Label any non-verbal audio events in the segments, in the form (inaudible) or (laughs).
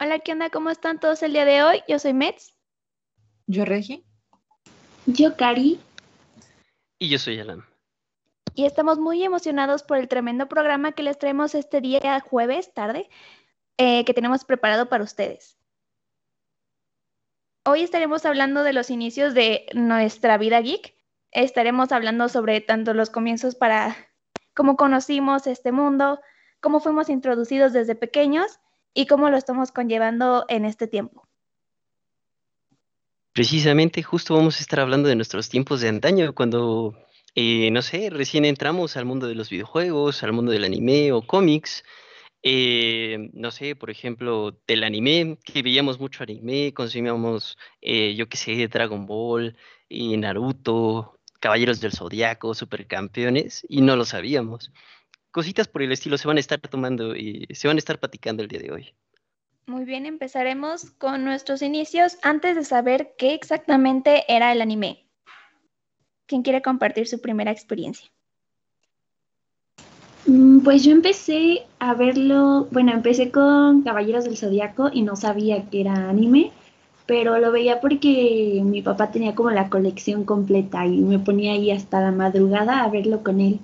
Hola, ¿qué onda? ¿Cómo están todos el día de hoy? Yo soy Mets. Yo, Regi. Yo, Cari. Y yo soy Alan. Y estamos muy emocionados por el tremendo programa que les traemos este día jueves, tarde, eh, que tenemos preparado para ustedes. Hoy estaremos hablando de los inicios de nuestra vida geek. Estaremos hablando sobre tanto los comienzos para cómo conocimos este mundo, cómo fuimos introducidos desde pequeños y cómo lo estamos conllevando en este tiempo. Precisamente, justo vamos a estar hablando de nuestros tiempos de antaño, cuando, eh, no sé, recién entramos al mundo de los videojuegos, al mundo del anime o cómics. Eh, no sé, por ejemplo, del anime, que veíamos mucho anime, consumíamos, eh, yo qué sé, Dragon Ball, y Naruto, Caballeros del Zodiaco, Supercampeones, y no lo sabíamos. Cositas por el estilo se van a estar tomando y se van a estar platicando el día de hoy. Muy bien, empezaremos con nuestros inicios antes de saber qué exactamente era el anime. ¿Quién quiere compartir su primera experiencia? Mm, pues yo empecé a verlo, bueno, empecé con Caballeros del Zodiaco y no sabía que era anime, pero lo veía porque mi papá tenía como la colección completa y me ponía ahí hasta la madrugada a verlo con él.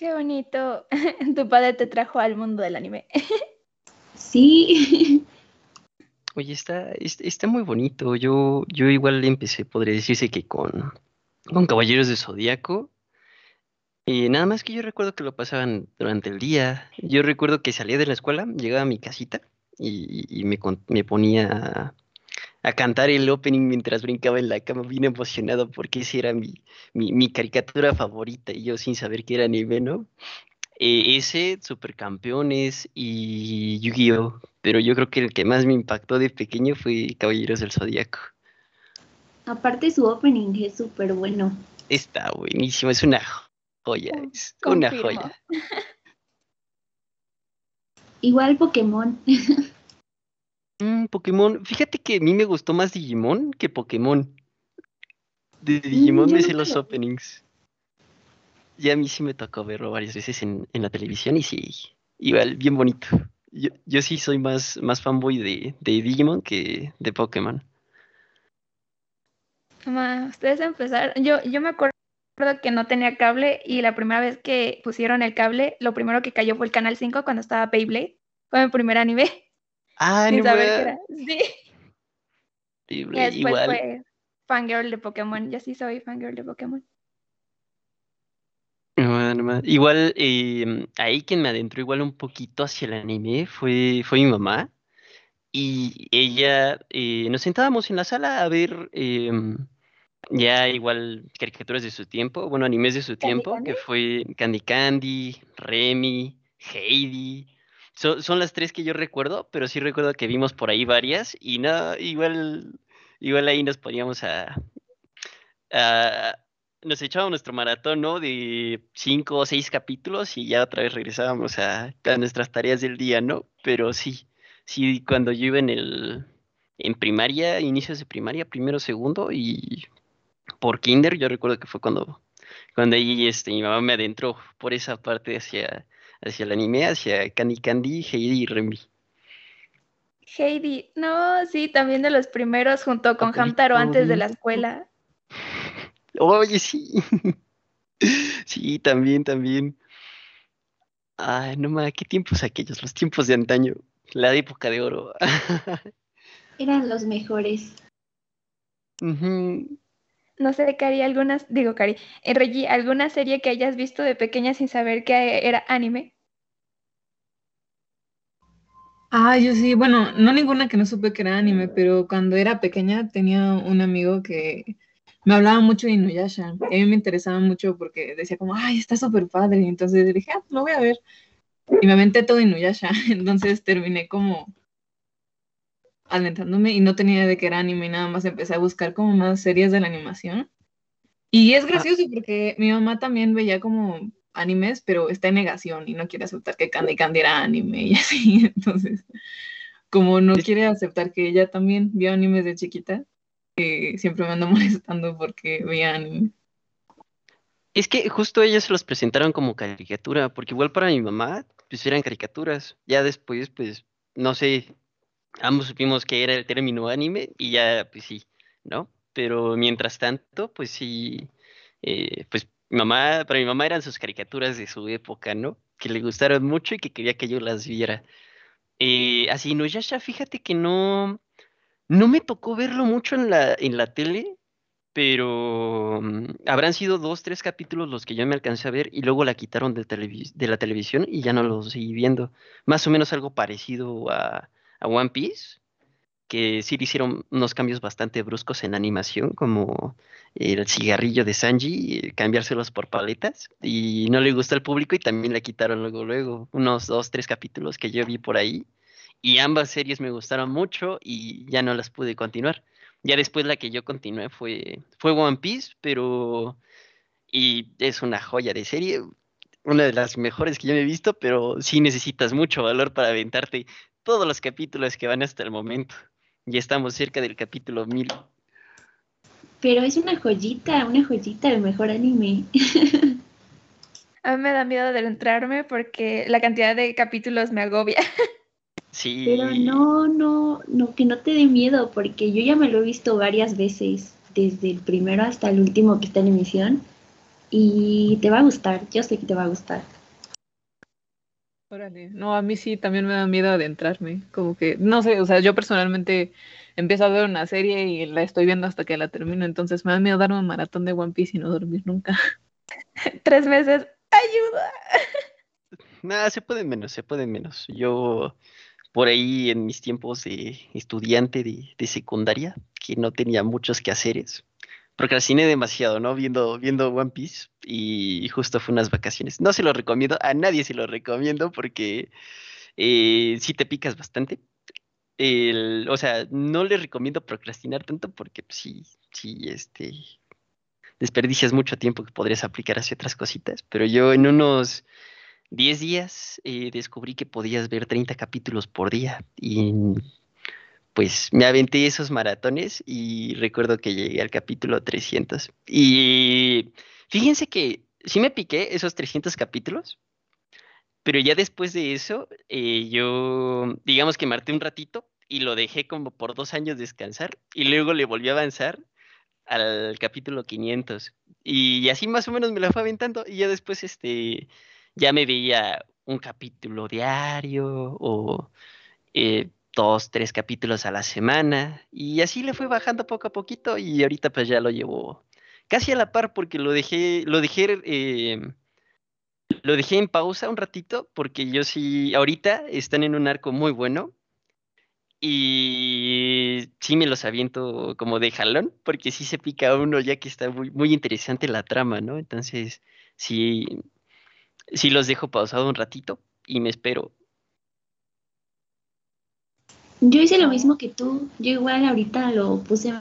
Qué bonito. (laughs) Tu padre te trajo al mundo del anime. (laughs) Sí. Oye, está, está muy bonito. Yo, yo igual empecé, podría decirse que con, con Caballeros de Zodíaco. Y nada más que yo recuerdo que lo pasaban durante el día. Yo recuerdo que salía de la escuela, llegaba a mi casita y, me, me ponía a cantar el opening mientras brincaba en la cama, bien emocionado porque esa era mi, mi, mi caricatura favorita y yo sin saber que era anime, ¿no? Eh, ese, Supercampeones y Yu-Gi-Oh! Pero yo creo que el que más me impactó de pequeño fue Caballeros del Zodíaco. Aparte su opening es súper bueno. Está buenísimo, es una joya, es una joya. (laughs) Igual Pokémon. (laughs) Mm, Pokémon, fíjate que a mí me gustó más Digimon que Pokémon. De mm, Digimon me sé los openings. Y a mí sí me tocó verlo varias veces en, la televisión y sí, igual, bien bonito. Yo, sí soy más, más fanboy de, de Digimon que de Pokémon. ustedes empezaron, yo, yo me acuerdo que no tenía cable y la primera vez que pusieron el cable, lo primero que cayó fue el Canal 5 cuando estaba Beyblade. Fue mi primer anime. Ah, no saber qué era. Sí. (laughs) Y después fue fangirl de Pokémon. Yo sí soy fangirl de Pokémon. Igual, em, ahí quien me adentró igual un poquito hacia el anime fue, fue mi mamá. Y ella, eh, nos sentábamos en la sala a ver em, ya igual caricaturas de su tiempo, bueno, animes de su tiempo, que fue Candy Candy, Remy, Heidi. Son las tres que yo recuerdo, pero sí recuerdo que vimos por ahí varias y no, igual, igual ahí nos poníamos a, a nos echábamos nuestro maratón, ¿no? De cinco o seis capítulos y ya otra vez regresábamos a, nuestras tareas del día, ¿no? Pero sí, sí, cuando yo iba en el, en primaria, inicios de primaria, primero, segundo y por kinder, yo recuerdo que fue cuando, cuando ahí este, mi mamá me adentró por esa parte hacia, hacia el anime, hacia Candy Candy, Heidi y Remy. Heidi, no, sí, también de los primeros junto con Hamtaro antes de la escuela. (laughs) Oye, sí. (laughs) sí, también, también. Ay, no mames, qué tiempos aquellos, los tiempos de antaño, la época de oro. (laughs) Eran los mejores. No sé, Cari, algunas, digo, Cari, eh, Reggie, ¿alguna serie que hayas visto de pequeña sin saber que era anime? Ah, yo sí, bueno, no ninguna que no supe que era anime, pero cuando era pequeña tenía un amigo que me hablaba mucho de Inuyasha. a mí me interesaba mucho porque decía como, ay, está súper padre. Y entonces dije, ah, lo voy a ver. Y me aventé todo Inuyasha. (laughs) Entonces terminé como adentrándome y no tenía idea de que era anime y nada más empecé a buscar como más series de la animación. Y es gracioso porque mi mamá también veía como animes, pero está en negación y no quiere aceptar que Candy Candy era anime y (laughs) así. Entonces, como no quiere aceptar que ella también vio animes de chiquita, siempre me anda (laughs) molestando porque veían. Es que justo ellos se los presentaron como caricatura, porque igual para mi mamá, pues eran caricaturas. Ya después, pues, no sé, ambos supimos que era el término anime y ya, pues sí, ¿no? Pero mientras tanto, pues sí, eh, pues mi mamá, para mi mamá eran sus caricaturas de su época, ¿no? Que le gustaron mucho y que quería que yo las viera. Eh, así, no, ya, ya, fíjate que no, no me tocó verlo mucho en la, en la tele, pero mm, habrán sido dos, tres capítulos los que yo me alcancé a ver y luego la quitaron de, de la televisión y ya no lo seguí viendo. Más o menos algo parecido a, a One Piece, que sí le hicieron unos cambios bastante bruscos en animación, como el cigarrillo de Sanji, eh, cambiárselos por paletas, y no le gustó al público y también la quitaron luego, luego, unos dos, tres capítulos que yo vi por ahí, y ambas series me gustaron mucho y ya no las pude continuar. Ya después la que yo continué fue, fue One Piece, pero... Y es una joya de serie, una de las mejores que yo me he visto, pero sí necesitas mucho valor para aventarte todos los capítulos que van hasta el momento. Ya estamos cerca del capítulo 1000. Pero es una joyita, una joyita, el mejor anime. (laughs) A mí me da miedo adentrarme porque la cantidad de capítulos me agobia. (laughs) Sí. Pero no, no, no, que no te dé miedo, porque yo ya me lo he visto varias veces, desde el primero hasta el último que está en emisión, y te va a gustar, yo sé que te va a gustar. Órale, no, a mí sí también me da miedo adentrarme, como que, no sé, o sea, yo personalmente empiezo a ver una serie y la estoy viendo hasta que la termino, entonces me da miedo darme un maratón de One Piece y no dormir nunca. (laughs) Tres meses, ayuda. (laughs) Nada, se puede menos, se puede menos. Yo por ahí en mis tiempos de estudiante de, de secundaria, que no tenía muchos quehaceres, procrastiné demasiado, ¿no? Viendo, viendo One Piece y justo fue unas vacaciones. No se lo recomiendo, a nadie se lo recomiendo porque eh, sí te picas bastante. o sea, no le recomiendo procrastinar tanto porque pues, sí, sí, este, desperdicias mucho tiempo que podrías aplicar hacia otras cositas, pero yo en unos 10 días eh, descubrí que podías ver 30 capítulos por día y pues me aventé esos maratones y recuerdo que llegué al capítulo 300. Y fíjense que sí me piqué esos 300 capítulos, pero ya después de eso, eh, yo, digamos que marté un ratito y lo dejé como por dos años descansar y luego le volví a avanzar al capítulo 500. Y así más o menos me la fue aventando y ya después, este, ya me veía un capítulo diario o... Eh, dos, tres capítulos a la semana y así le fue bajando poco a poquito y ahorita pues ya lo llevo casi a la par porque lo dejé, lo dejé, eh, lo dejé en pausa un ratito porque yo sí, ahorita están en un arco muy bueno y sí me los aviento como de jalón porque sí se pica uno ya que está muy, muy interesante la trama, ¿no? Entonces sí, sí los dejo pausado un ratito y me espero yo hice lo mismo que tú. Yo igual ahorita lo puse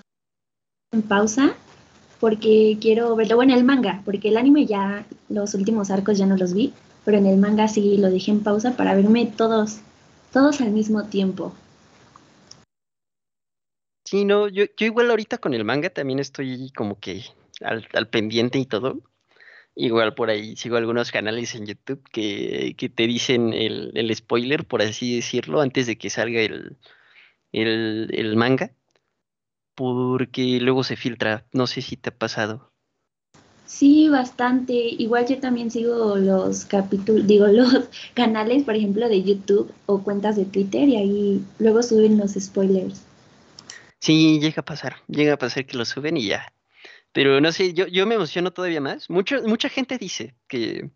en pausa porque quiero verlo bueno, en el manga, porque el anime ya, los últimos arcos ya no los vi, pero en el manga sí lo dejé en pausa para verme todos, todos al mismo tiempo. Sí, no, yo, yo igual ahorita con el manga también estoy como que al, al pendiente y todo. Igual por ahí sigo algunos canales en YouTube que, que te dicen el, el, spoiler, por así decirlo, antes de que salga el, el, el manga, porque luego se filtra. No sé si te ha pasado. Sí, bastante. Igual yo también sigo los capítulos, digo, (laughs) los canales, por ejemplo, de YouTube o cuentas de Twitter y ahí luego suben los spoilers. Sí, llega a pasar, llega a pasar que lo suben y ya, pero no sé, yo, yo me emociono todavía más. Mucho, mucha gente dice que,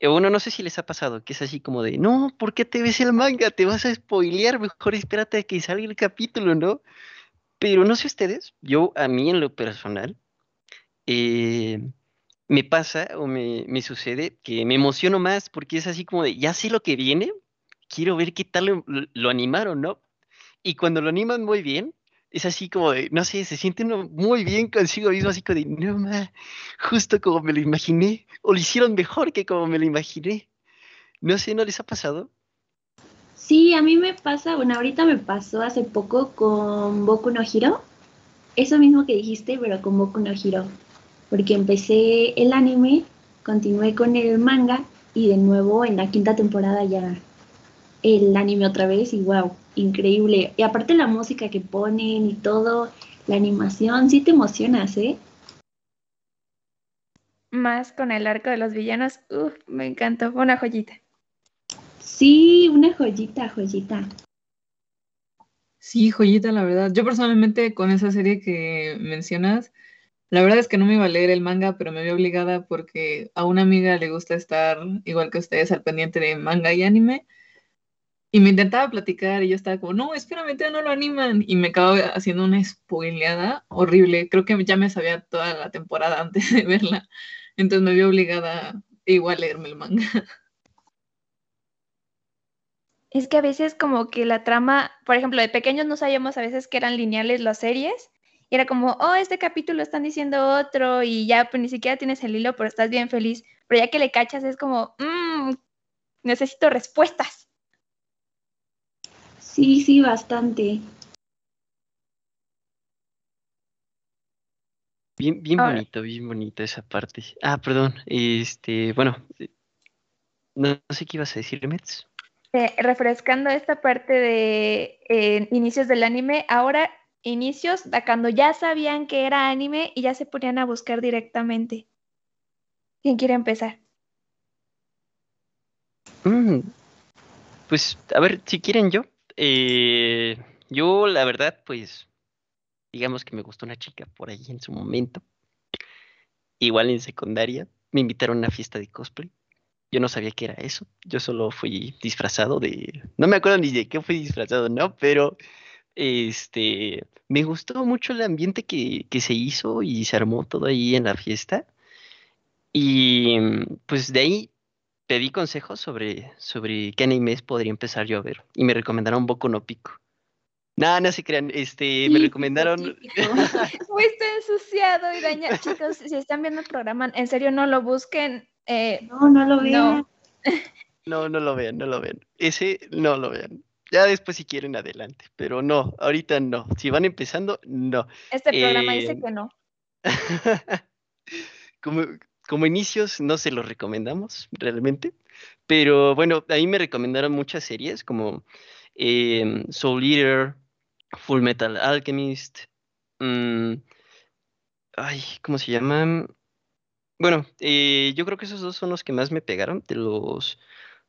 eh, uno no sé si les ha pasado, que es así como de, no, ¿por qué te ves el manga? Te vas a spoilear, mejor espérate que salga el capítulo, ¿no? Pero no sé ustedes, yo a mí en lo personal, eh, me pasa o me, me, sucede que me emociono más porque es así como de, ya sé lo que viene, quiero ver qué tal lo, lo animaron, ¿no? Y cuando lo animan muy bien, es así como de, no sé, se siente uno muy bien consigo mismo, así como de, no más, justo como me lo imaginé, o lo hicieron mejor que como me lo imaginé. No sé, ¿no les ha pasado? Sí, a mí me pasa, bueno, ahorita me pasó hace poco con Boku no Hiro, eso mismo que dijiste, pero con Boku no Hiro, porque empecé el anime, continué con el manga y de nuevo en la quinta temporada ya, el anime otra vez y wow, increíble. Y aparte la música que ponen y todo, la animación, sí te emocionas, ¿eh? Más con el arco de los villanos, uff, me encantó, una joyita. Sí, una joyita, joyita. Sí, joyita, la verdad. Yo personalmente con esa serie que mencionas, la verdad es que no me iba a leer el manga, pero me vi obligada porque a una amiga le gusta estar, igual que ustedes, al pendiente de manga y anime. Y me intentaba platicar y yo estaba como, no, espérame, todavía no lo animan. Y me acabo haciendo una spoileada horrible. Creo que ya me sabía toda la temporada antes de verla. Entonces me vi obligada igual a leerme el manga. Es que a veces como que la trama, por ejemplo, de pequeños no sabíamos a veces que eran lineales las series. Y era como, oh, este capítulo están diciendo otro y ya pues, ni siquiera tienes el hilo, pero estás bien feliz. Pero ya que le cachas es como, mmm, necesito respuestas. Sí, sí, bastante. Bien, bien bonito, bien bonito esa parte. Ah, perdón, este, bueno, no, sé qué ibas a decir, Metz. Eh, refrescando esta parte de eh, inicios del anime, ahora inicios de cuando ya sabían que era anime y ya se ponían a buscar directamente. ¿Quién quiere empezar? Mm, pues, a ver, si quieren yo. Eh, yo, la verdad, pues, digamos que me gustó una chica por ahí en su momento. Igual en secundaria, me invitaron a una fiesta de cosplay. Yo no sabía qué era eso. Yo solo fui disfrazado de. No me acuerdo ni de qué fui disfrazado, ¿no? Pero este me gustó mucho el ambiente que, que se hizo y se armó todo ahí en la fiesta. Y pues de ahí pedí consejos sobre, sobre qué animes podría empezar yo a ver. Y me recomendaron Boku no Pico. Nada, no se crean, este, me recomendaron. Fuiste (laughs) ensuciado y dañado. Chicos, si están viendo el programa, en serio no lo busquen. Eh, no, no lo vean. No. no, lo vean, no lo vean. Ese no lo vean. Ya después si quieren adelante, pero no, ahorita no. Si van empezando, no. Este programa dice eh, que no. (laughs) como, como inicios no se los recomendamos realmente, pero bueno, ahí me recomendaron muchas series como em, Soul Eater, Full Metal Alchemist, mm, ay, ¿cómo se llaman? Bueno, eh, yo creo que esos dos son los que más me pegaron de los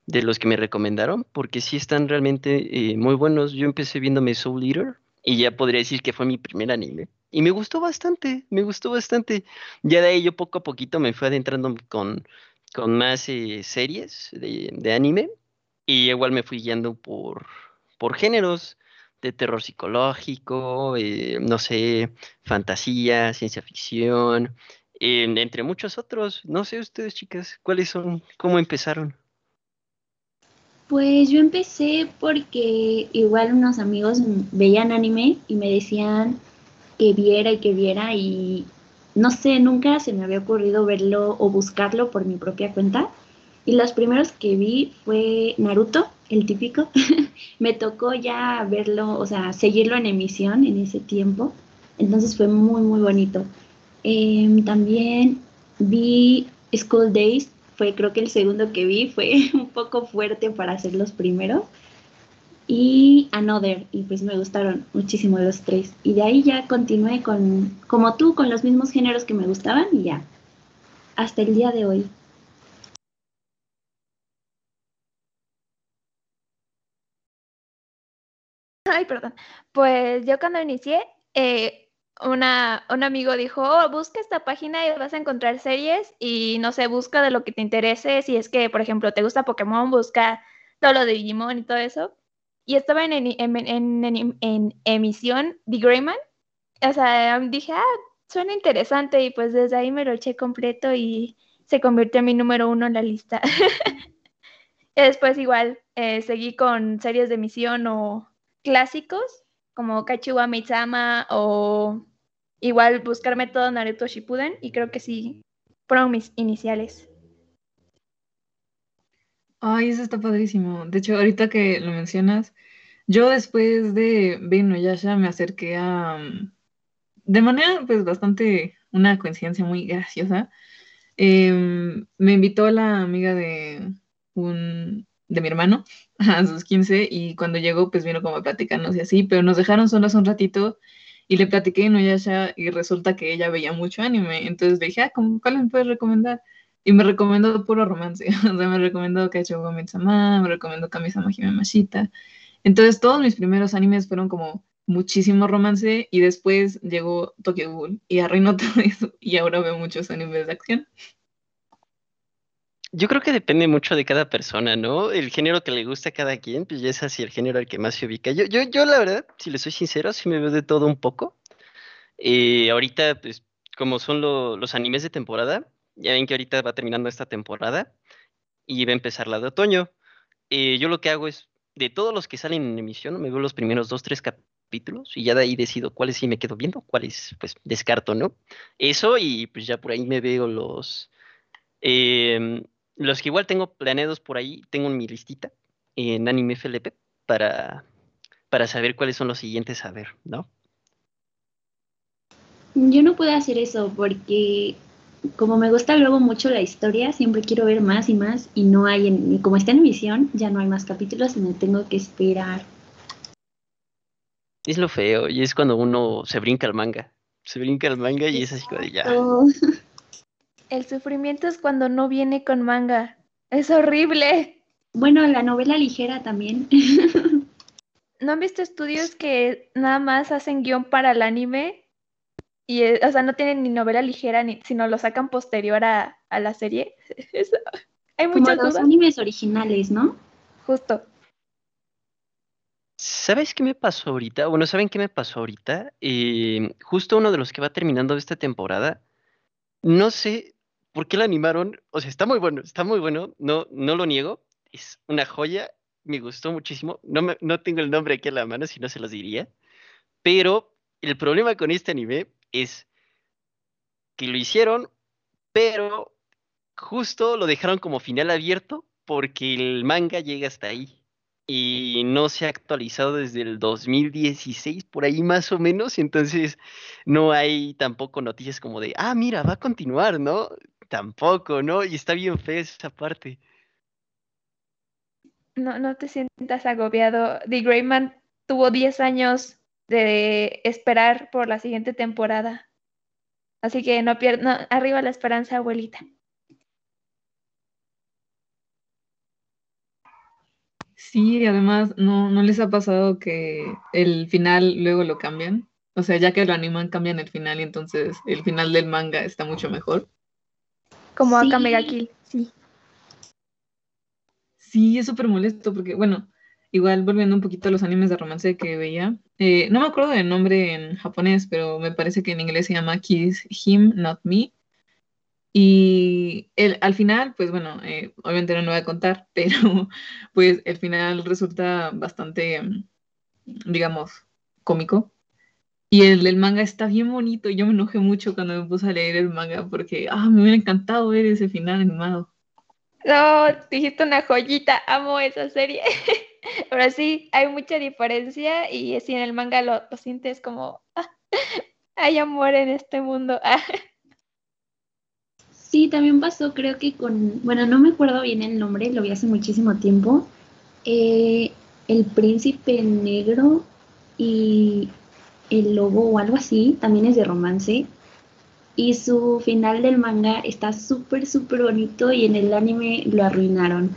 de los que me recomendaron, porque sí están realmente eh, muy buenos. Yo empecé viéndome Soul Eater y ya podría decir que fue mi primer anime. Y me gustó bastante, me gustó bastante. Ya de ahí yo poco a poquito me fui adentrando con, con más eh, series de, anime y igual me fui guiando por, por géneros de terror psicológico, eh, no sé, fantasía, ciencia ficción, entre muchos otros. No sé ustedes, chicas, ¿cuáles son? ¿Cómo empezaron? Pues yo empecé porque igual unos amigos veían anime y me decían que viera y que viera y no sé, nunca se me había ocurrido verlo o buscarlo por mi propia cuenta. Y los primeros que vi fue Naruto, el típico. (laughs) me tocó ya verlo, o sea, seguirlo en emisión en ese tiempo. Entonces fue muy, muy bonito. Em, también vi School Days, fue creo que el segundo que vi, fue (laughs) un poco fuerte para ser los primeros y Another, y pues me gustaron muchísimo los tres. Y de ahí ya continué con, como tú, con los mismos géneros que me gustaban y ya, hasta el día de hoy. Ay, perdón. Pues yo cuando inicié, eh, una, un amigo dijo, oh, busca esta página y vas a encontrar series y no sé, busca de lo que te interese. Si es que, por ejemplo, te gusta Pokémon, busca todo lo de Digimon y todo eso y estaba en, emisión The Greyman. O sea, dije, ah, suena interesante y pues desde ahí me lo eché completo y se convirtió en mi número uno en la lista. (laughs) después igual eh, seguí con series de emisión o clásicos como Kachuwa Mitsama o igual buscarme todo Naruto Shippuden y creo que sí fueron mis iniciales. Ay, eso está padrísimo. De hecho, ahorita que lo mencionas, yo después de no Yasha me acerqué a, mm, de manera pues bastante, una coincidencia muy graciosa, em, me invitó la amiga de un, de mi hermano (laughs) a sus 15 y cuando llegó pues vino como a platicarnos y así, pero nos dejaron solos un ratito y le platiqué a Inuyasha y resulta que ella veía mucho anime, entonces le dije, ah, ¿cuál me puedes recomendar? Y me recomendó puro romance, (laughs) o sea, me recomendó Kaichou Mitsama, me recomendó Kamisama Hime Mashita. Entonces todos mis primeros animes fueron como muchísimo romance y después llegó Tokyo Ghoul y arruinó (laughs) todo eso y ahora veo muchos animes de acción. Yo creo que depende mucho de cada persona, ¿no? El género que le gusta a cada quien, pues ya es así el género al que más se ubica. Yo, yo, yo la verdad, si le soy sincero, sí me veo de todo un poco. Eh, ahorita, pues, como son los animes de temporada, ya ven que ahorita va terminando esta temporada y va a empezar la de otoño. Eh, yo lo que hago es, de todos los que salen en emisión, me veo los primeros dos, tres capítulos y ya de ahí decido cuáles sí me quedo viendo, cuáles pues descarto, ¿no? Eso y pues ya por ahí me veo los... Em, los que igual tengo planeados por ahí, tengo en mi listita en Anime FLP para, para saber cuáles son los siguientes a ver, ¿no? Yo no puedo hacer eso porque como me gusta luego mucho la historia, siempre quiero ver más y más y no hay, en, como está en emisión, ya no hay más capítulos y me tengo que esperar. Es lo feo y es cuando uno se brinca el manga. Se brinca el manga y es así como de ya. (laughs) El sufrimiento es cuando no viene con manga. Es horrible. Bueno, la novela ligera también. (laughs) ¿No han visto estudios que nada más hacen guion para el anime? Y, eh, o sea, no tienen ni novela ligera, ni, sino lo sacan posterior a, la serie. (laughs) hay muchos Como los animes originales, ¿no? Justo. ¿Sabes qué me pasó ahorita? Bueno, ¿saben qué me pasó ahorita? Eh, justo uno de los que va terminando esta temporada. No sé, ¿por qué la animaron? O sea, está muy bueno, está muy bueno, no, no lo niego, es una joya, me gustó muchísimo, no, me, no tengo el nombre aquí a la mano, si no se los diría, pero el problema con este anime es que lo hicieron, pero justo lo dejaron como final abierto porque el manga llega hasta ahí y no se ha actualizado desde el 2016, por ahí más o menos, entonces no hay tampoco noticias como de, ah, mira, va a continuar, ¿no? Tampoco, ¿no? Y está bien fea esa parte. No, no te sientas agobiado. The Greyman tuvo 10 años de esperar por la siguiente temporada. Así que no pierda, arriba la esperanza, abuelita. Sí, y además, ¿no, ¿no les ha pasado que el final luego lo cambian? O sea, ya que lo animan, cambian el final y entonces el final del manga está mucho mejor. Como sí. Mega Kill, sí. Sí, es súper molesto porque, bueno, igual volviendo un poquito a los animes de romance que veía, eh, no me acuerdo del nombre en japonés, pero me parece que en inglés se llama Kiss Him, Not Me. Y el, al final, pues bueno, eh, obviamente no lo voy a contar, (laughs) pero pues el final resulta bastante, digamos, cómico. Y el, el, manga está bien bonito. Yo me enojé mucho cuando me puse a leer el manga porque ah, me hubiera encantado ver ese final animado. No, dijiste una joyita. Amo esa serie. (laughs) (laughs) Pero sí, hay mucha diferencia y si en el manga lo, lo sientes como (laughs) hay amor en este mundo. (laughs) sí, también pasó, creo que con, bueno, no me acuerdo bien el nombre, lo vi hace muchísimo tiempo. Eh, el príncipe negro y el lobo o algo así, también es de romance. Y su final del manga está súper, súper bonito y en el anime lo arruinaron.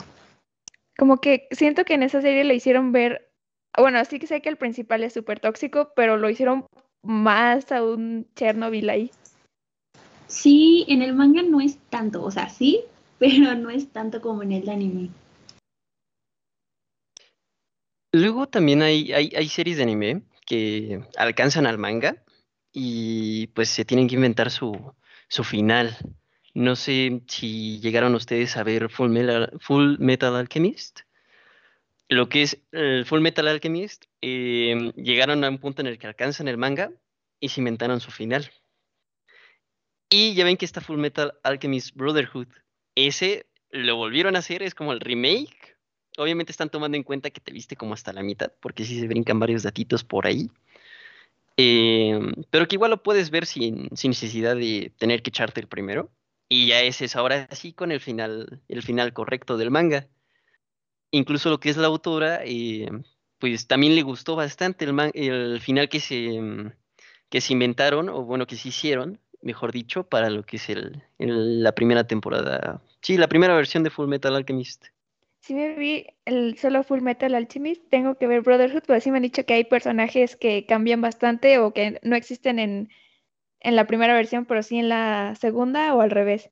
Como que siento que en esa serie le hicieron ver, bueno, sí que sé que el principal es súper tóxico, pero lo hicieron más a un Chernobyl ahí. Sí, en el manga no es tanto, o sea, sí, (laughs) pero no es tanto como en el anime. Luego también hay, hay, hay series de anime que alcanzan al manga y pues se tienen que inventar su, su final. No sé si llegaron ustedes a ver Full Metal, Full Metal Alchemist. Lo que es el Full Metal Alchemist, eh, llegaron a un punto en el que alcanzan el manga y se inventaron su final. Y ya ven que está Full Metal Alchemist Brotherhood. Ese lo volvieron a hacer, es como el remake obviamente están tomando en cuenta que te viste como hasta la mitad, porque sí se brincan varios datitos por ahí. Em, pero que igual lo puedes ver sin, necesidad de tener que echarte el primero. Y ya ese es ahora sí con el final, el final correcto del manga. incluso lo que es la autora, eh, pues también le gustó bastante el, el final que se, mm, que se inventaron, o bueno, que se hicieron, mejor dicho, para lo que es el, la primera temporada. Sí, la primera versión de Full Metal Alchemist. Sí me vi el solo Full Metal Alchemist, tengo que ver Brotherhood, pero sí me han dicho que hay personajes que cambian bastante o que no existen en, en la primera versión, pero sí en la segunda o al revés.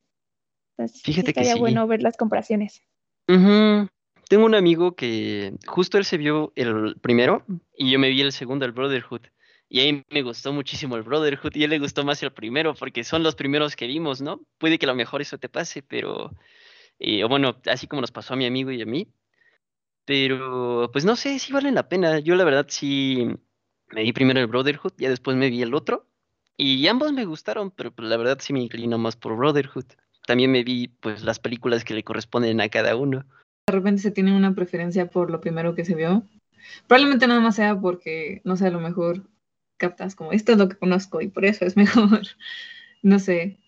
Entonces, Fíjate sí estaría que bueno ver las comparaciones. Tengo un amigo que justo él se vio el primero y yo me vi el segundo, el Brotherhood. Y a mí me gustó muchísimo el Brotherhood y a él le gustó más el primero porque son los primeros que vimos, ¿no? Puede que a lo mejor eso te pase, pero, eh, bueno, así como nos pasó a mi amigo y a mí. Pero, pues no sé, si valen la pena. Yo la verdad sí me vi primero el Brotherhood, ya después me vi el otro. Y ambos me gustaron, pero pues, la verdad sí me inclino más por Brotherhood. También me vi pues las películas que le corresponden a cada uno. De repente se tiene una preferencia por lo primero que se vio. Probablemente nada más sea porque, no sé, a lo mejor captas como esto es lo que conozco y por eso es mejor. (laughs) no sé.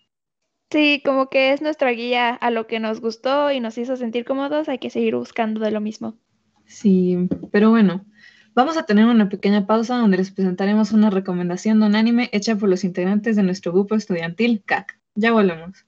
Sí, como que es nuestra guía a lo que nos gustó y nos hizo sentir cómodos, hay que seguir buscando de lo mismo. Sí, pero bueno, vamos a tener una pequeña pausa donde les presentaremos una recomendación de un anime hecha por los integrantes de nuestro grupo estudiantil CAC. Ya volvemos.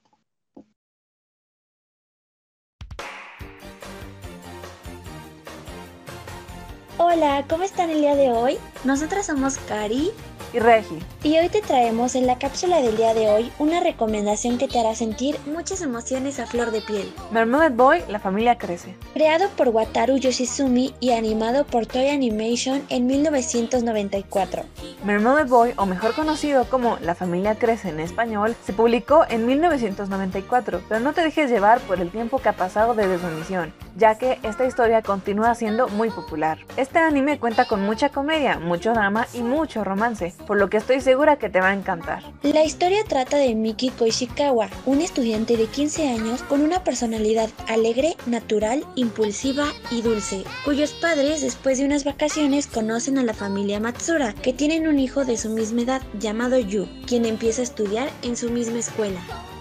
Hola, ¿cómo están el día de hoy? Nosotras somos Cari y Regi. Y hoy te traemos en la cápsula del día de hoy una recomendación que te hará sentir muchas emociones a flor de piel. Mermaid Boy, la familia crece. Creado por Wataru Yoshizumi y animado por Toy Animation en 1994. Mermaid Boy, o mejor conocido como La familia crece en español, se publicó en 1994, pero no te dejes llevar por el tiempo que ha pasado desde su emisión, ya que esta historia continúa siendo muy popular. Este anime cuenta con mucha comedia, mucho drama y mucho romance por lo que estoy segura que te va a encantar. La historia trata de Miki Koishikawa, un estudiante de 15 años con una personalidad alegre, natural, impulsiva y dulce, cuyos padres después de unas vacaciones conocen a la familia Matsura, que tienen un hijo de su misma edad llamado Yu, quien empieza a estudiar en su misma escuela.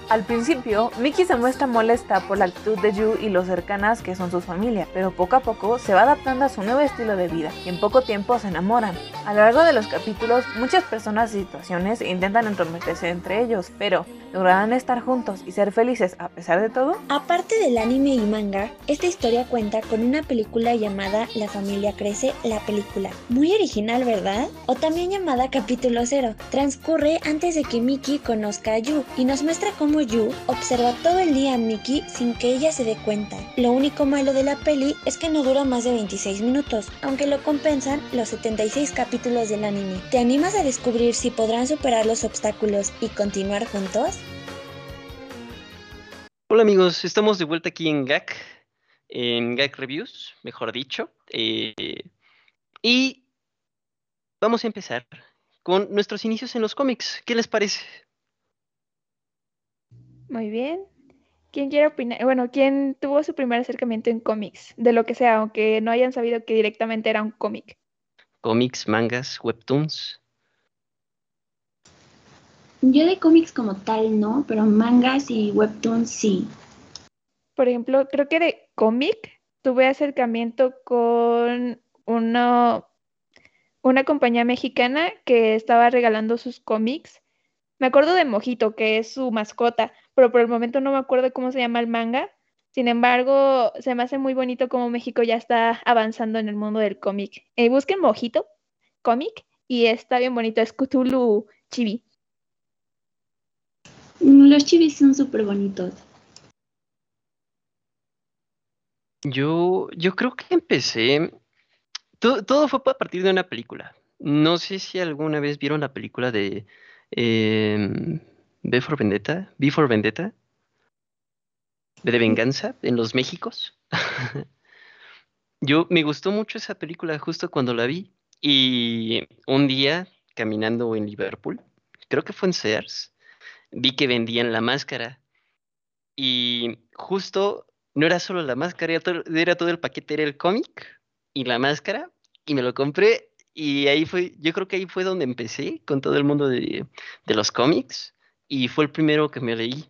Al principio, Miki se muestra molesta por la actitud de Yu y lo cercanas que son su familia, pero poco a poco se va adaptando a su nuevo estilo de vida y en poco tiempo se enamoran. A lo largo de los capítulos, muchas personas y situaciones intentan entrometerse entre ellos, pero ¿lograrán estar juntos y ser felices a pesar de todo? Aparte del anime y manga, esta historia cuenta con una película llamada La familia crece, la película. Muy original, ¿verdad? O también llamada Capítulo Cero. Transcurre antes de que Miki conozca a Yu y nos muestra cómo Yu observa todo el día a Miki sin que ella se dé cuenta. Lo único malo de la peli es que no dura más de 26 minutos, aunque lo compensan los 76 capítulos del anime. ¿Te animas a descubrir si podrán superar los obstáculos y continuar juntos? Hola amigos, estamos de vuelta aquí en GAC, en GAC Reviews, mejor dicho. Eh, y vamos a empezar con nuestros inicios en los cómics. ¿Qué les parece? Muy bien. ¿Quién quiere opinar? Bueno, ¿quién tuvo su primer acercamiento en cómics? De lo que sea, aunque no hayan sabido que directamente era un cómic. Cómics, mangas, webtoons. Yo de cómics como tal no, pero mangas y webtoons sí. Por ejemplo, creo que de cómic tuve acercamiento con uno, una compañía mexicana que estaba regalando sus cómics. Me acuerdo de Mojito, que es su mascota, pero por el momento no me acuerdo cómo se llama el manga. Sin embargo, se me hace muy bonito cómo México ya está avanzando en el mundo del cómic. Eh, busquen Mojito, cómic, y está bien bonito, es Cthulhu Chibi. Los chibis son súper bonitos. Yo, yo creo que empecé. Todo, todo, fue a partir de una película. No sé si alguna vez vieron la película de eh, B for Vendetta, B for Vendetta, de venganza en los Méxicos. (laughs) Yo me gustó mucho esa película justo cuando la vi y un día caminando en Liverpool, creo que fue en Sears, vi que vendían la máscara y justo no era solo la máscara, era todo, era todo el paquete, era el cómic y la máscara y me lo compré y ahí fue, yo creo que ahí fue donde empecé con todo el mundo de, de los cómics y fue el primero que me leí.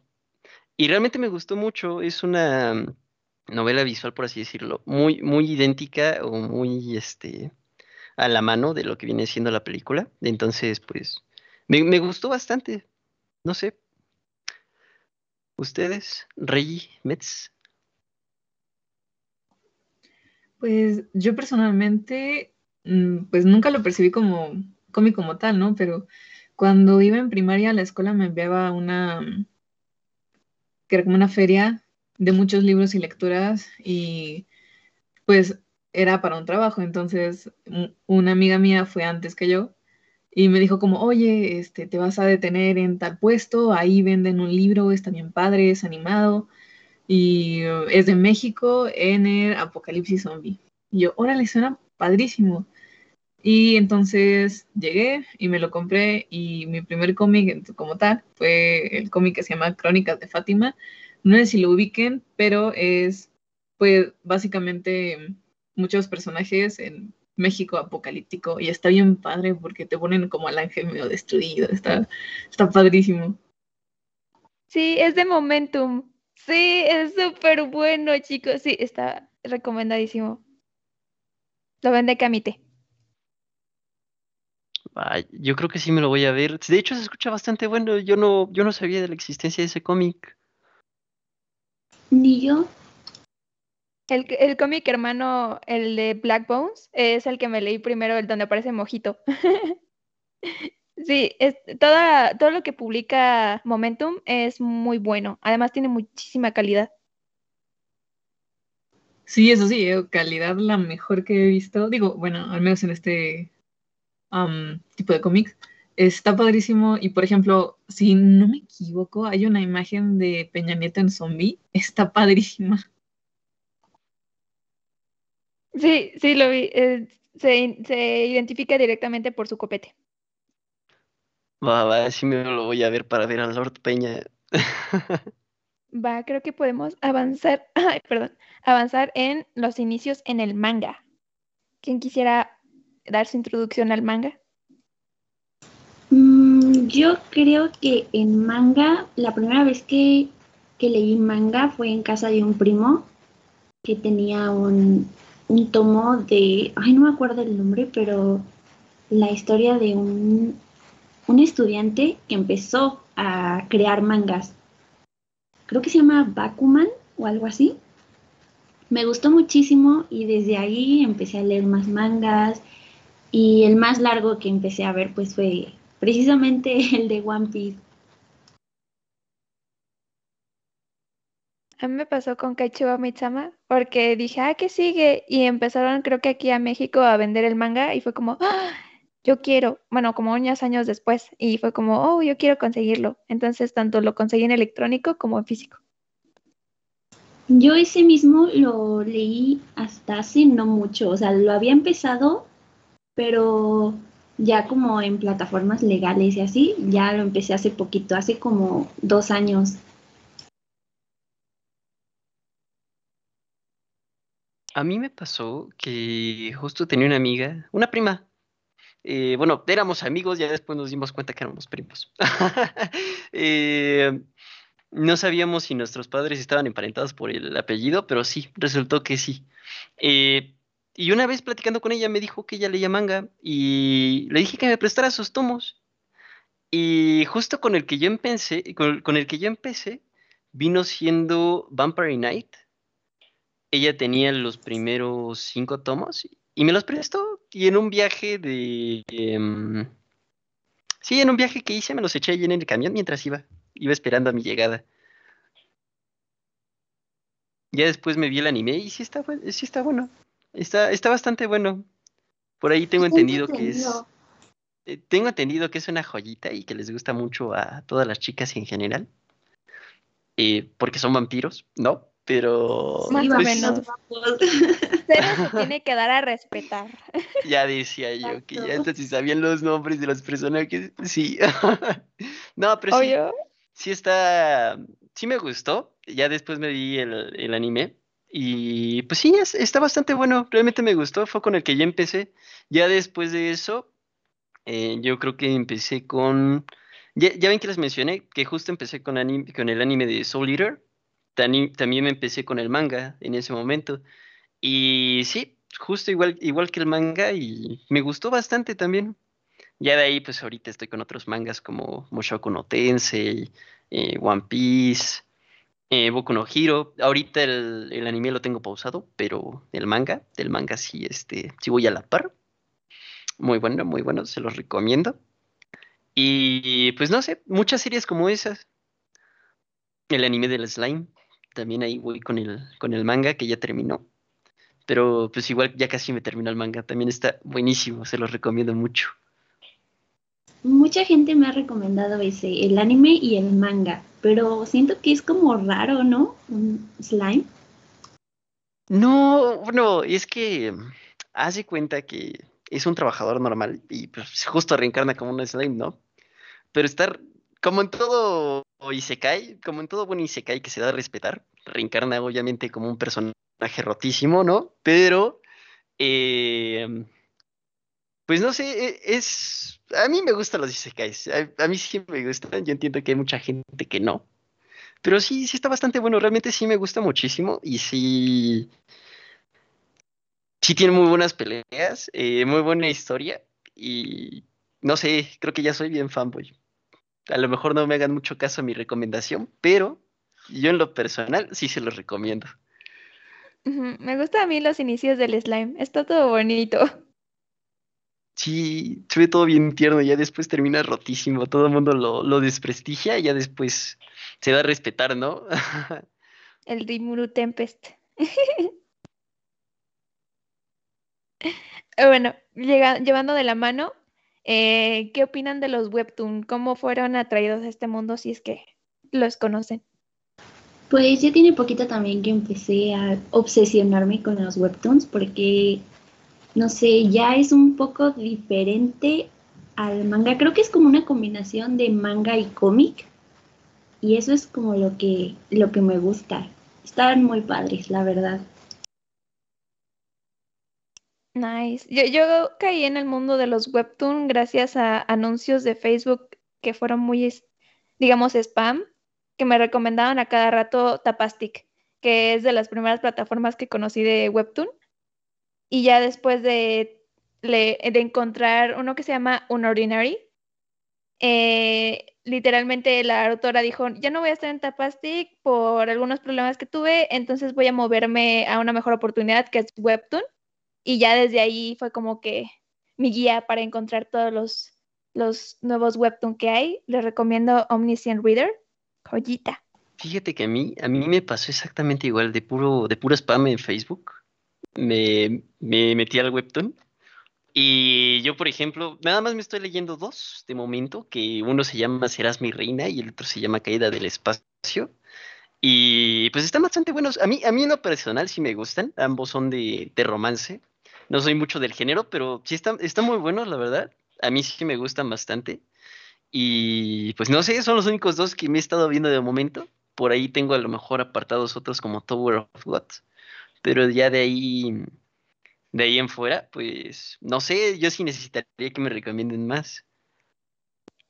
Y realmente me gustó mucho, es una, novela visual, por así decirlo, muy, muy idéntica o muy este, a la mano de lo que viene siendo la película. Entonces, pues, me, me gustó bastante. No sé. ¿Ustedes? Rey, Metz. Pues yo personalmente, mm, pues nunca lo percibí como cómic como tal, ¿no? Pero cuando iba en primaria a la escuela me enviaba una, que era como una feria de muchos libros y lecturas y pues era para un trabajo, entonces una amiga mía fue antes que yo y me dijo como, oye, este, te vas a detener en tal puesto, ahí venden un libro, está bien padre, es animado y es de México en el Apocalipsis Zombie. Y yo, órale, suena padrísimo. Y entonces llegué y me lo compré y mi primer cómic como tal fue el cómic que se llama Crónicas de Fátima. No sé si lo ubiquen, pero es pues básicamente muchos personajes en México apocalíptico y está bien padre porque te ponen como al ángel medio destruido, está, está padrísimo. Sí, es de Momentum. Sí, es súper bueno, chicos. Sí, está recomendadísimo. Lo vende Camite. yo creo que sí me lo voy a ver. De hecho, se escucha bastante bueno. Yo no, yo no sabía de la existencia de ese cómic. Ni yo. El, el cómic hermano, el de Black Bones, es el que me leí primero, el donde aparece Mojito. (laughs) sí, es, toda, todo lo que publica Momentum es muy bueno. Además tiene muchísima calidad. Sí, eso sí, eh, calidad la mejor que he visto. Digo, bueno, al menos en este tipo de cómics. Está padrísimo y, por ejemplo, si no me equivoco, hay una imagen de Peña Nieto en zombie. Está padrísima. Sí, sí, lo vi. Eh, se, se, identifica directamente por su copete. Va, va, sí me lo voy a ver para ver a Lord Peña. (laughs) va, creo que podemos avanzar, (laughs) ay, perdón, avanzar en los inicios en el manga. ¿Quién quisiera dar su introducción al manga? Mm, yo creo que en manga, la primera vez que, que leí manga fue en casa de un primo que tenía un, un tomo de, ay, no me acuerdo el nombre, pero la historia de un, un estudiante que empezó a crear mangas. Creo que se llama Bakuman o algo así. Me gustó muchísimo y desde ahí empecé a leer más mangas y el más largo que empecé a ver pues fue precisamente (laughs) el de One Piece. A mí me pasó con Kaichuba Mitsama porque dije, ah, ¿qué sigue? Y empezaron, creo que aquí a México a vender el manga y fue como, ¡Ah! yo quiero, bueno, como unos años después, y fue como, oh, yo quiero conseguirlo. Entonces, tanto lo conseguí en electrónico como en físico. Yo ese mismo lo leí hasta hace no mucho, o sea, lo había empezado, pero ya como en plataformas legales y así, ya lo empecé hace poquito, hace como dos años. A mí me pasó que justo tenía una amiga, una prima. Eh, bueno, éramos amigos, ya después nos dimos cuenta que éramos primos. (laughs) Eh, no sabíamos si nuestros padres estaban emparentados por el apellido, pero sí, resultó que sí. Eh, y una vez platicando con ella me dijo que ella leía manga y le dije que me prestara sus tomos. Y justo con el que yo empecé, con, con el que yo empecé, vino siendo Vampire Night ella tenía los primeros cinco tomos y me los prestó. Y en un viaje de... Em, sí, en un viaje que hice me los eché allí en el camión mientras iba. Iba esperando a mi llegada. Ya después me vi el anime y sí está, sí está bueno. Está, está bastante bueno. Por ahí tengo entendido que es... Eh, tengo entendido que es una joyita y que les gusta mucho a todas las chicas en general. Eh, porque son vampiros, ¿no? Pero... Más o pues, menos. Cero se tiene que dar a respetar. (laughs) Ya decía yo que ya hasta si sabían los nombres de los personajes, sí. (laughs) no, pero sí, sí está, sí me gustó. Ya después me vi el, el anime y pues sí, está bastante bueno. Realmente me gustó, fue con el que ya empecé. Ya después de eso, eh, yo creo que empecé con... Ya, ya, ven que les mencioné que justo empecé con, anime, con el anime de Soul Eater también me empecé con el manga en ese momento. Y sí, justo igual, igual que el manga y me gustó bastante también. Ya de ahí, pues ahorita estoy con otros mangas como Mushoku no Tensei, eh, One Piece, eh, Boku no Hero. Ahorita el, el anime lo tengo pausado, pero el manga, del manga sí, este, sí voy a la par. Muy bueno, muy bueno, se los recomiendo. Y pues no sé, muchas series como esas. El anime del slime, también ahí voy con el, con el manga que ya terminó. Pero pues igual ya casi me terminó el manga, también está buenísimo, se los recomiendo mucho. Mucha gente me ha recomendado ese, el anime y el manga, pero siento que es como raro, ¿no? Un slime. No, bueno, es que mm, hace cuenta que es un trabajador normal y pues justo reencarna como un slime, ¿no? Pero estar como en todo Isekai, como en todo buen Isekai que se da a respetar, reencarna obviamente como un personaje rotísimo, ¿no? Pero, eh, pues no sé, e- es... A mí me gustan los Isekais, a, a mí sí me gustan, yo entiendo que hay mucha gente que no, pero sí, sí está bastante bueno, realmente sí me gusta muchísimo y sí... Sí tiene muy buenas peleas, eh, muy buena historia y no sé, creo que ya soy bien fanboy. A lo mejor no me hagan mucho caso a mi recomendación, pero yo en lo personal sí se los recomiendo. Me gustan a mí los inicios del slime. Está todo bonito. Sí, se ve todo bien tierno, ya después termina rotísimo, todo el mundo lo, lo desprestigia y ya después se da a respetar, ¿no? (laughs) El Rimuru Tempest. (laughs) Bueno, llega- llevando de la mano, eh, ¿qué opinan de los webtoon? ¿Cómo fueron atraídos a este mundo si es que los conocen? Pues ya tiene poquito también que empecé a obsesionarme con los webtoons porque, no sé, ya es un poco diferente al manga. Creo que es como una combinación de manga y cómic y eso es como lo que, lo que me gusta. Están muy padres, la verdad. Nice. Yo, yo caí en el mundo de los webtoon gracias a anuncios de Facebook que fueron muy, digamos, spam, que me recomendaban a cada rato Tapastic, que es de las primeras plataformas que conocí de webtoon. Y ya después de, de encontrar uno que se llama Unordinary, eh, literalmente la autora dijo, ya no voy a estar en Tapastic por algunos problemas que tuve, entonces voy a moverme a una mejor oportunidad que es webtoon. Y ya desde ahí fue como que mi guía para encontrar todos los, los nuevos webtoon que hay. Les recomiendo Omniscient Reader. Joyita. Fíjate que a mí, a mí me pasó exactamente igual, de puro, de puro spam en Facebook. Me, me metí al webtoon. Y yo, por ejemplo, nada más me estoy leyendo dos de momento, que uno se llama Serás mi reina y el otro se llama Caída del espacio. Y pues están bastante buenos. A mí, a mí en lo personal sí me gustan. Ambos son de, de romance. No soy mucho del género, pero sí están, están muy buenos, la verdad. A mí sí me gustan bastante. Y pues no sé, son los únicos dos que me he estado viendo de momento. Por ahí tengo a lo mejor apartados otros como Tower of God. Pero ya de ahí, de ahí en fuera, pues no sé, yo sí necesitaría que me recomienden más.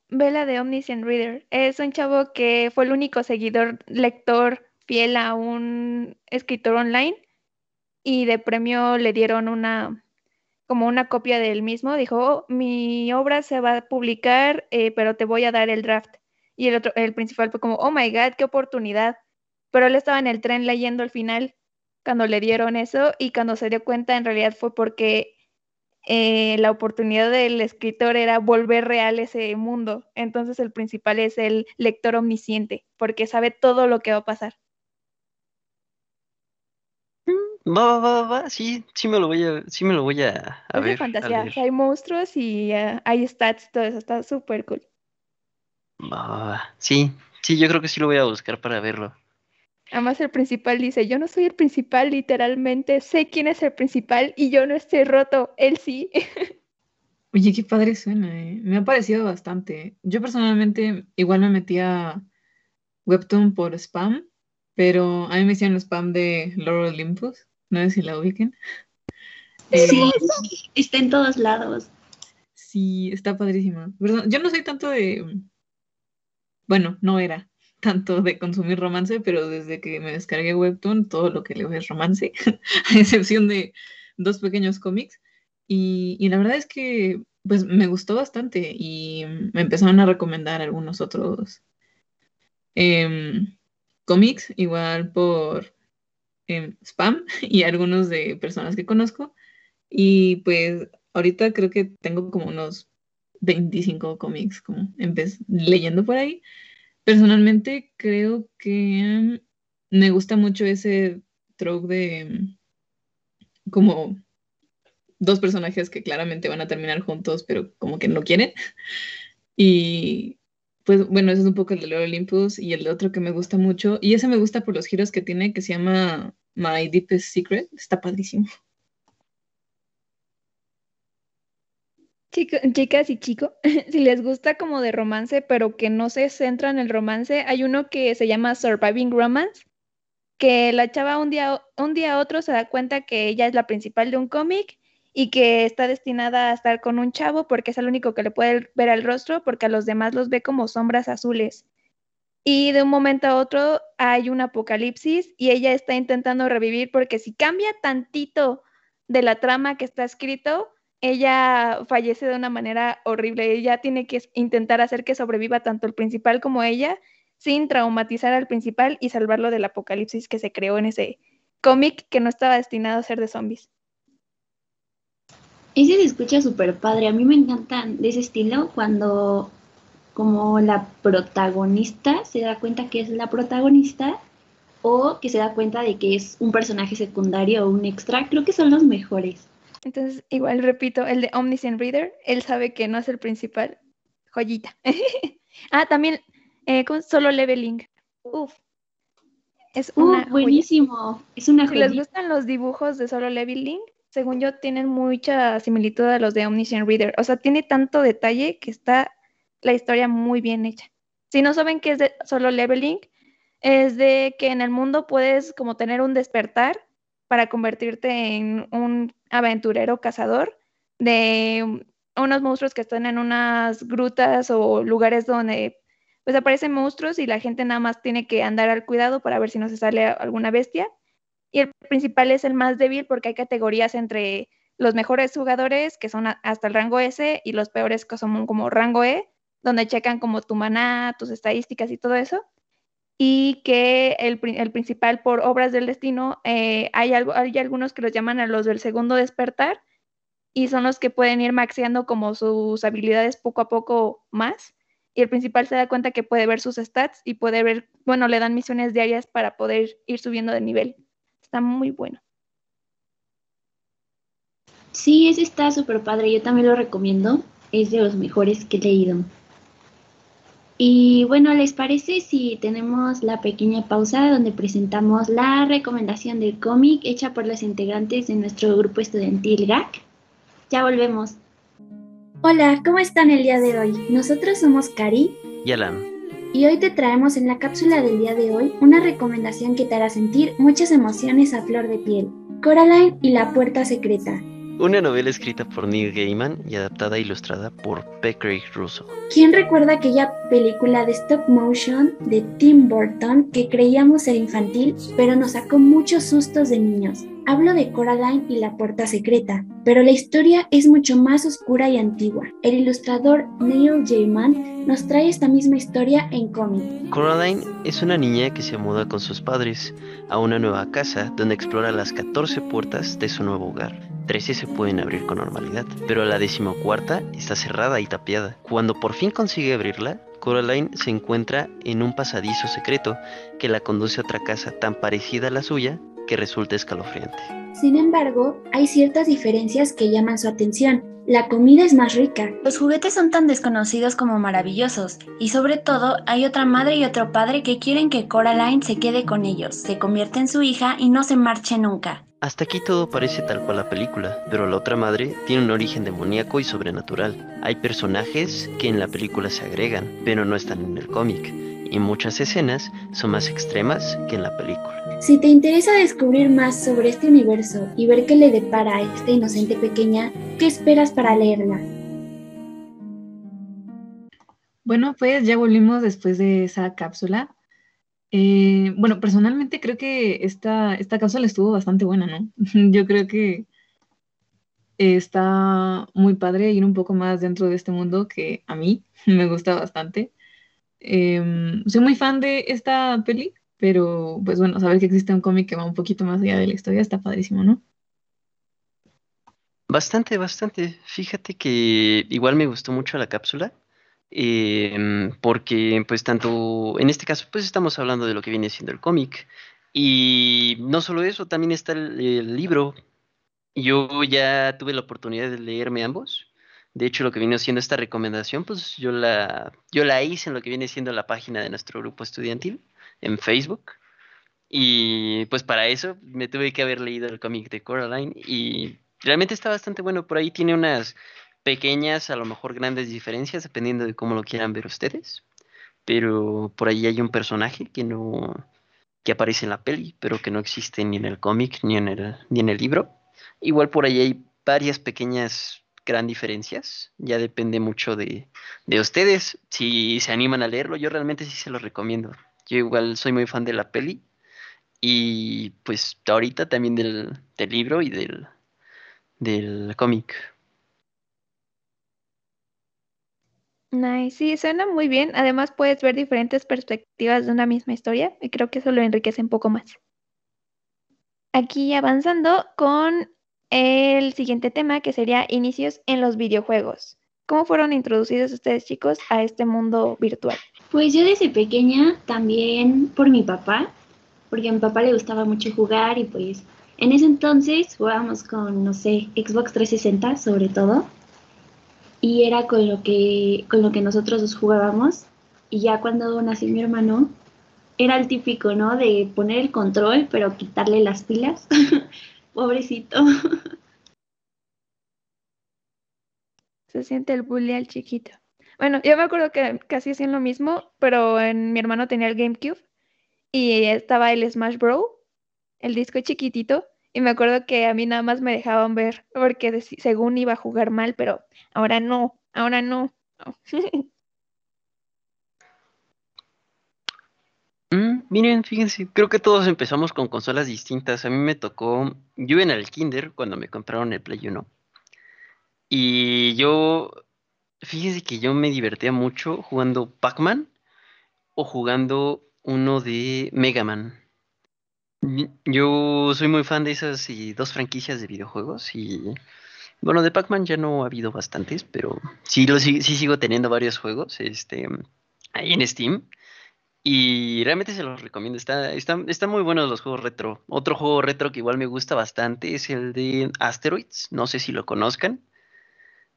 Vela de Omniscient Reader. Es un chavo que fue el único seguidor, lector fiel a un escritor online y de premio le dieron una como una copia del mismo. Dijo, "Oh, mi obra se va a publicar, eh, pero te voy a dar el draft. Y el otro, el principal fue como, oh my god, qué oportunidad. Pero él estaba en el tren leyendo el final cuando le dieron eso y cuando se dio cuenta en realidad fue porque eh, la oportunidad del escritor era volver real ese mundo. Entonces el principal es el lector omnisciente, porque sabe todo lo que va a pasar. Va, va, va, va, sí, sí me lo voy a, sí me lo voy a, a es de ver, fantasía, hay monstruos y eh, hay stats, todo eso está súper cool. Va, va, va. Sí, sí, yo creo que sí lo voy a buscar para verlo. Además el principal dice, yo no soy el principal literalmente, sé quién es el principal y yo no estoy roto, él sí. (laughs) Oye, qué padre suena, ¿eh? Me ha parecido bastante. Yo personalmente igual me metí a Webtoon por spam, pero a mí me hicieron spam de Laurel Olympus. No sé si la ubiquen. Eh, Sí, está en todos lados. Sí, está padrísima. Perdón, yo no soy tanto de... Bueno, no era tanto de consumir romance, pero desde que me descargué Webtoon, todo lo que leo es romance, (laughs) a excepción de dos pequeños cómics. Y, y, la verdad es que pues me gustó bastante y me empezaron a recomendar algunos otros em, cómics, igual por em, spam (laughs) y algunos de personas que conozco. Y pues ahorita creo que tengo como unos 25 cómics como leyendo por ahí. Personalmente creo que me gusta mucho ese trope de como dos personajes que claramente van a terminar juntos, pero como que no quieren. (laughs) Y pues bueno, ese es un poco el de Lord Olympus y el otro que me gusta mucho. Y ese me gusta por los giros que tiene, que se llama My Deepest Secret. Está padrísimo. chicas y chicos, (laughs) si les gusta como de romance, pero que no se centra en el romance, hay uno que se llama Surviving Romance, que la chava un día, un día a otro se da cuenta que ella es la principal de un cómic y que está destinada a estar con un chavo porque es el único que le puede ver el rostro porque a los demás los ve como sombras azules. Y de un momento a otro hay un apocalipsis y ella está intentando revivir porque si cambia tantito de la trama que está escrito, ella fallece de una manera horrible. Ella tiene que intentar hacer que sobreviva tanto el principal como ella sin traumatizar al principal y salvarlo del apocalipsis que se creó en ese cómic que no estaba destinado a ser de zombies. Ese se escucha súper padre. A mí me encantan de ese estilo cuando como la protagonista se da cuenta que es la protagonista o que se da cuenta de que es un personaje secundario o un extra. Creo que son los mejores. Entonces, igual repito, el de Omniscient Reader, él sabe que no es el principal. Joyita. (laughs) ah, también eh, con solo leveling. Uf. Es una buenísimo. Es una Si les gustan los dibujos de solo leveling, según yo, tienen mucha similitud a los de Omniscient Reader. O sea, tiene tanto detalle que está la historia muy bien hecha. Si no saben qué es solo leveling, es de que en el mundo puedes como tener un despertar para convertirte en un aventurero cazador de unos monstruos que están en unas grutas o lugares donde pues aparecen monstruos y la gente nada más tiene que andar al cuidado para ver si no se sale alguna bestia. Y el principal es el más débil porque hay categorías entre los mejores jugadores, que son hasta el rango S, y los peores que son como rango E, donde checan como tu maná, tus estadísticas y todo eso y que el, el, principal por obras del destino, eh, hay, algo, hay algunos que los llaman a los del segundo despertar y son los que pueden ir maxeando como sus habilidades poco a poco más. Y el principal se da cuenta que puede ver sus stats y puede ver, bueno, le dan misiones diarias para poder ir subiendo de nivel. Está muy bueno. Sí, ese está súper padre. Yo también lo recomiendo. Es de los mejores que he leído. Y bueno, ¿les parece si tenemos la pequeña pausa donde presentamos la recomendación del cómic hecha por los integrantes de nuestro grupo estudiantil GAC? Ya volvemos. Hola, ¿cómo están el día de hoy? Nosotros somos Cari y Alan. Y hoy te traemos en la cápsula del día de hoy una recomendación que te hará sentir muchas emociones a flor de piel. Coraline y la puerta secreta, una novela escrita por Neil Gaiman y adaptada e ilustrada por P. Craig Russo. ¿Quién recuerda aquella película de stop motion de Tim Burton que creíamos ser infantil, pero nos sacó muchos sustos de niños? Hablo de Coraline y la puerta secreta, pero la historia es mucho más oscura y antigua. El ilustrador Neil Gaiman nos trae esta misma historia en cómic. Coraline es una niña que se muda con sus padres a una nueva casa donde explora las 14 puertas de su nuevo hogar. 13 se pueden abrir con normalidad, pero la decimocuarta está cerrada y tapiada. Cuando por fin consigue abrirla, Coraline se encuentra en un pasadizo secreto que la conduce a otra casa tan parecida a la suya que resulta escalofriante. Sin embargo, hay ciertas diferencias que llaman su atención. La comida es más rica. Los juguetes son tan desconocidos como maravillosos, y sobre todo hay otra madre y otro padre que quieren que Coraline se quede con ellos, se convierta en su hija y no se marche nunca. Hasta aquí todo parece tal cual la película, pero la otra madre tiene un origen demoníaco y sobrenatural. Hay personajes que en la película se agregan, pero no están en el cómic, y muchas escenas son más extremas que en la película. Si te interesa descubrir más sobre este universo y ver qué le depara a esta inocente pequeña, ¿qué esperas para leerla? Bueno, pues ya volvimos después de esa cápsula Eh, bueno, personalmente creo que esta, esta le estuvo bastante buena, ¿no? (laughs) Yo creo que está muy padre ir un poco más dentro de este mundo que a mí (laughs) me gusta bastante. Em, soy muy fan de esta peli, pero pues bueno, saber que existe un cómic que va un poquito más allá de la historia está padrísimo, ¿no? Bastante, bastante. Fíjate que igual me gustó mucho la cápsula. Em, porque pues tanto en este caso pues estamos hablando de lo que viene siendo el cómic y no solo eso, también está el, libro. Yo ya tuve la oportunidad de leerme ambos. De hecho, lo que viene siendo esta recomendación, pues yo la, yo la hice en lo que viene siendo la página de nuestro grupo estudiantil en Facebook. Y pues para eso me tuve que haber leído el cómic de Coraline y realmente está bastante bueno. Por ahí tiene unas pequeñas, a lo mejor grandes diferencias, dependiendo de cómo lo quieran ver ustedes. Pero por ahí hay un personaje que no que aparece en la peli, pero que no existe ni en el cómic ni en el ni en el libro. Igual por ahí hay varias pequeñas gran diferencias. Ya depende mucho de, de ustedes. Si se animan a leerlo, yo realmente sí se lo recomiendo. Yo igual soy muy fan de la peli. Y pues ahorita también del, del libro y del, del cómic. Nice, sí, suena muy bien. Además puedes ver diferentes perspectivas de una misma historia y creo que eso lo enriquece un poco más. Aquí avanzando con el siguiente tema que sería inicios en los videojuegos. ¿Cómo fueron introducidos ustedes chicos a este mundo virtual? Pues yo desde pequeña también por mi papá, porque a mi papá le gustaba mucho jugar y pues en ese entonces jugábamos con, no sé, Xbox 360 sobre todo y era con lo que, con lo que nosotros dos jugábamos. Y ya cuando nació mi hermano, era el típico, ¿no? De poner el control, pero quitarle las pilas. (laughs) Pobrecito. Se siente el bully al chiquito. Bueno, yo me acuerdo que casi hacían lo mismo, pero en, mi hermano tenía el GameCube y estaba el Smash Bro, el disco chiquitito, y me acuerdo que a mí nada más me dejaban ver porque según iba a jugar mal, pero ahora no, ahora no. (laughs) Mm, miren, fíjense, creo que todos empezamos con consolas distintas. A mí me tocó, yo en el kinder cuando me compraron el Play 1. Y yo, fíjense que yo me divertía mucho jugando Pac-Man o jugando uno de Mega Man. Yo soy muy fan de esas y dos franquicias de videojuegos y bueno, de Pac-Man ya no ha habido bastantes, pero sí, lo, sí, sigo teniendo varios juegos este, ahí en Steam. Y realmente se los recomiendo. Está, están, están muy buenos los juegos retro. Otro juego retro que igual me gusta bastante es el de Asteroids. No sé si lo conozcan.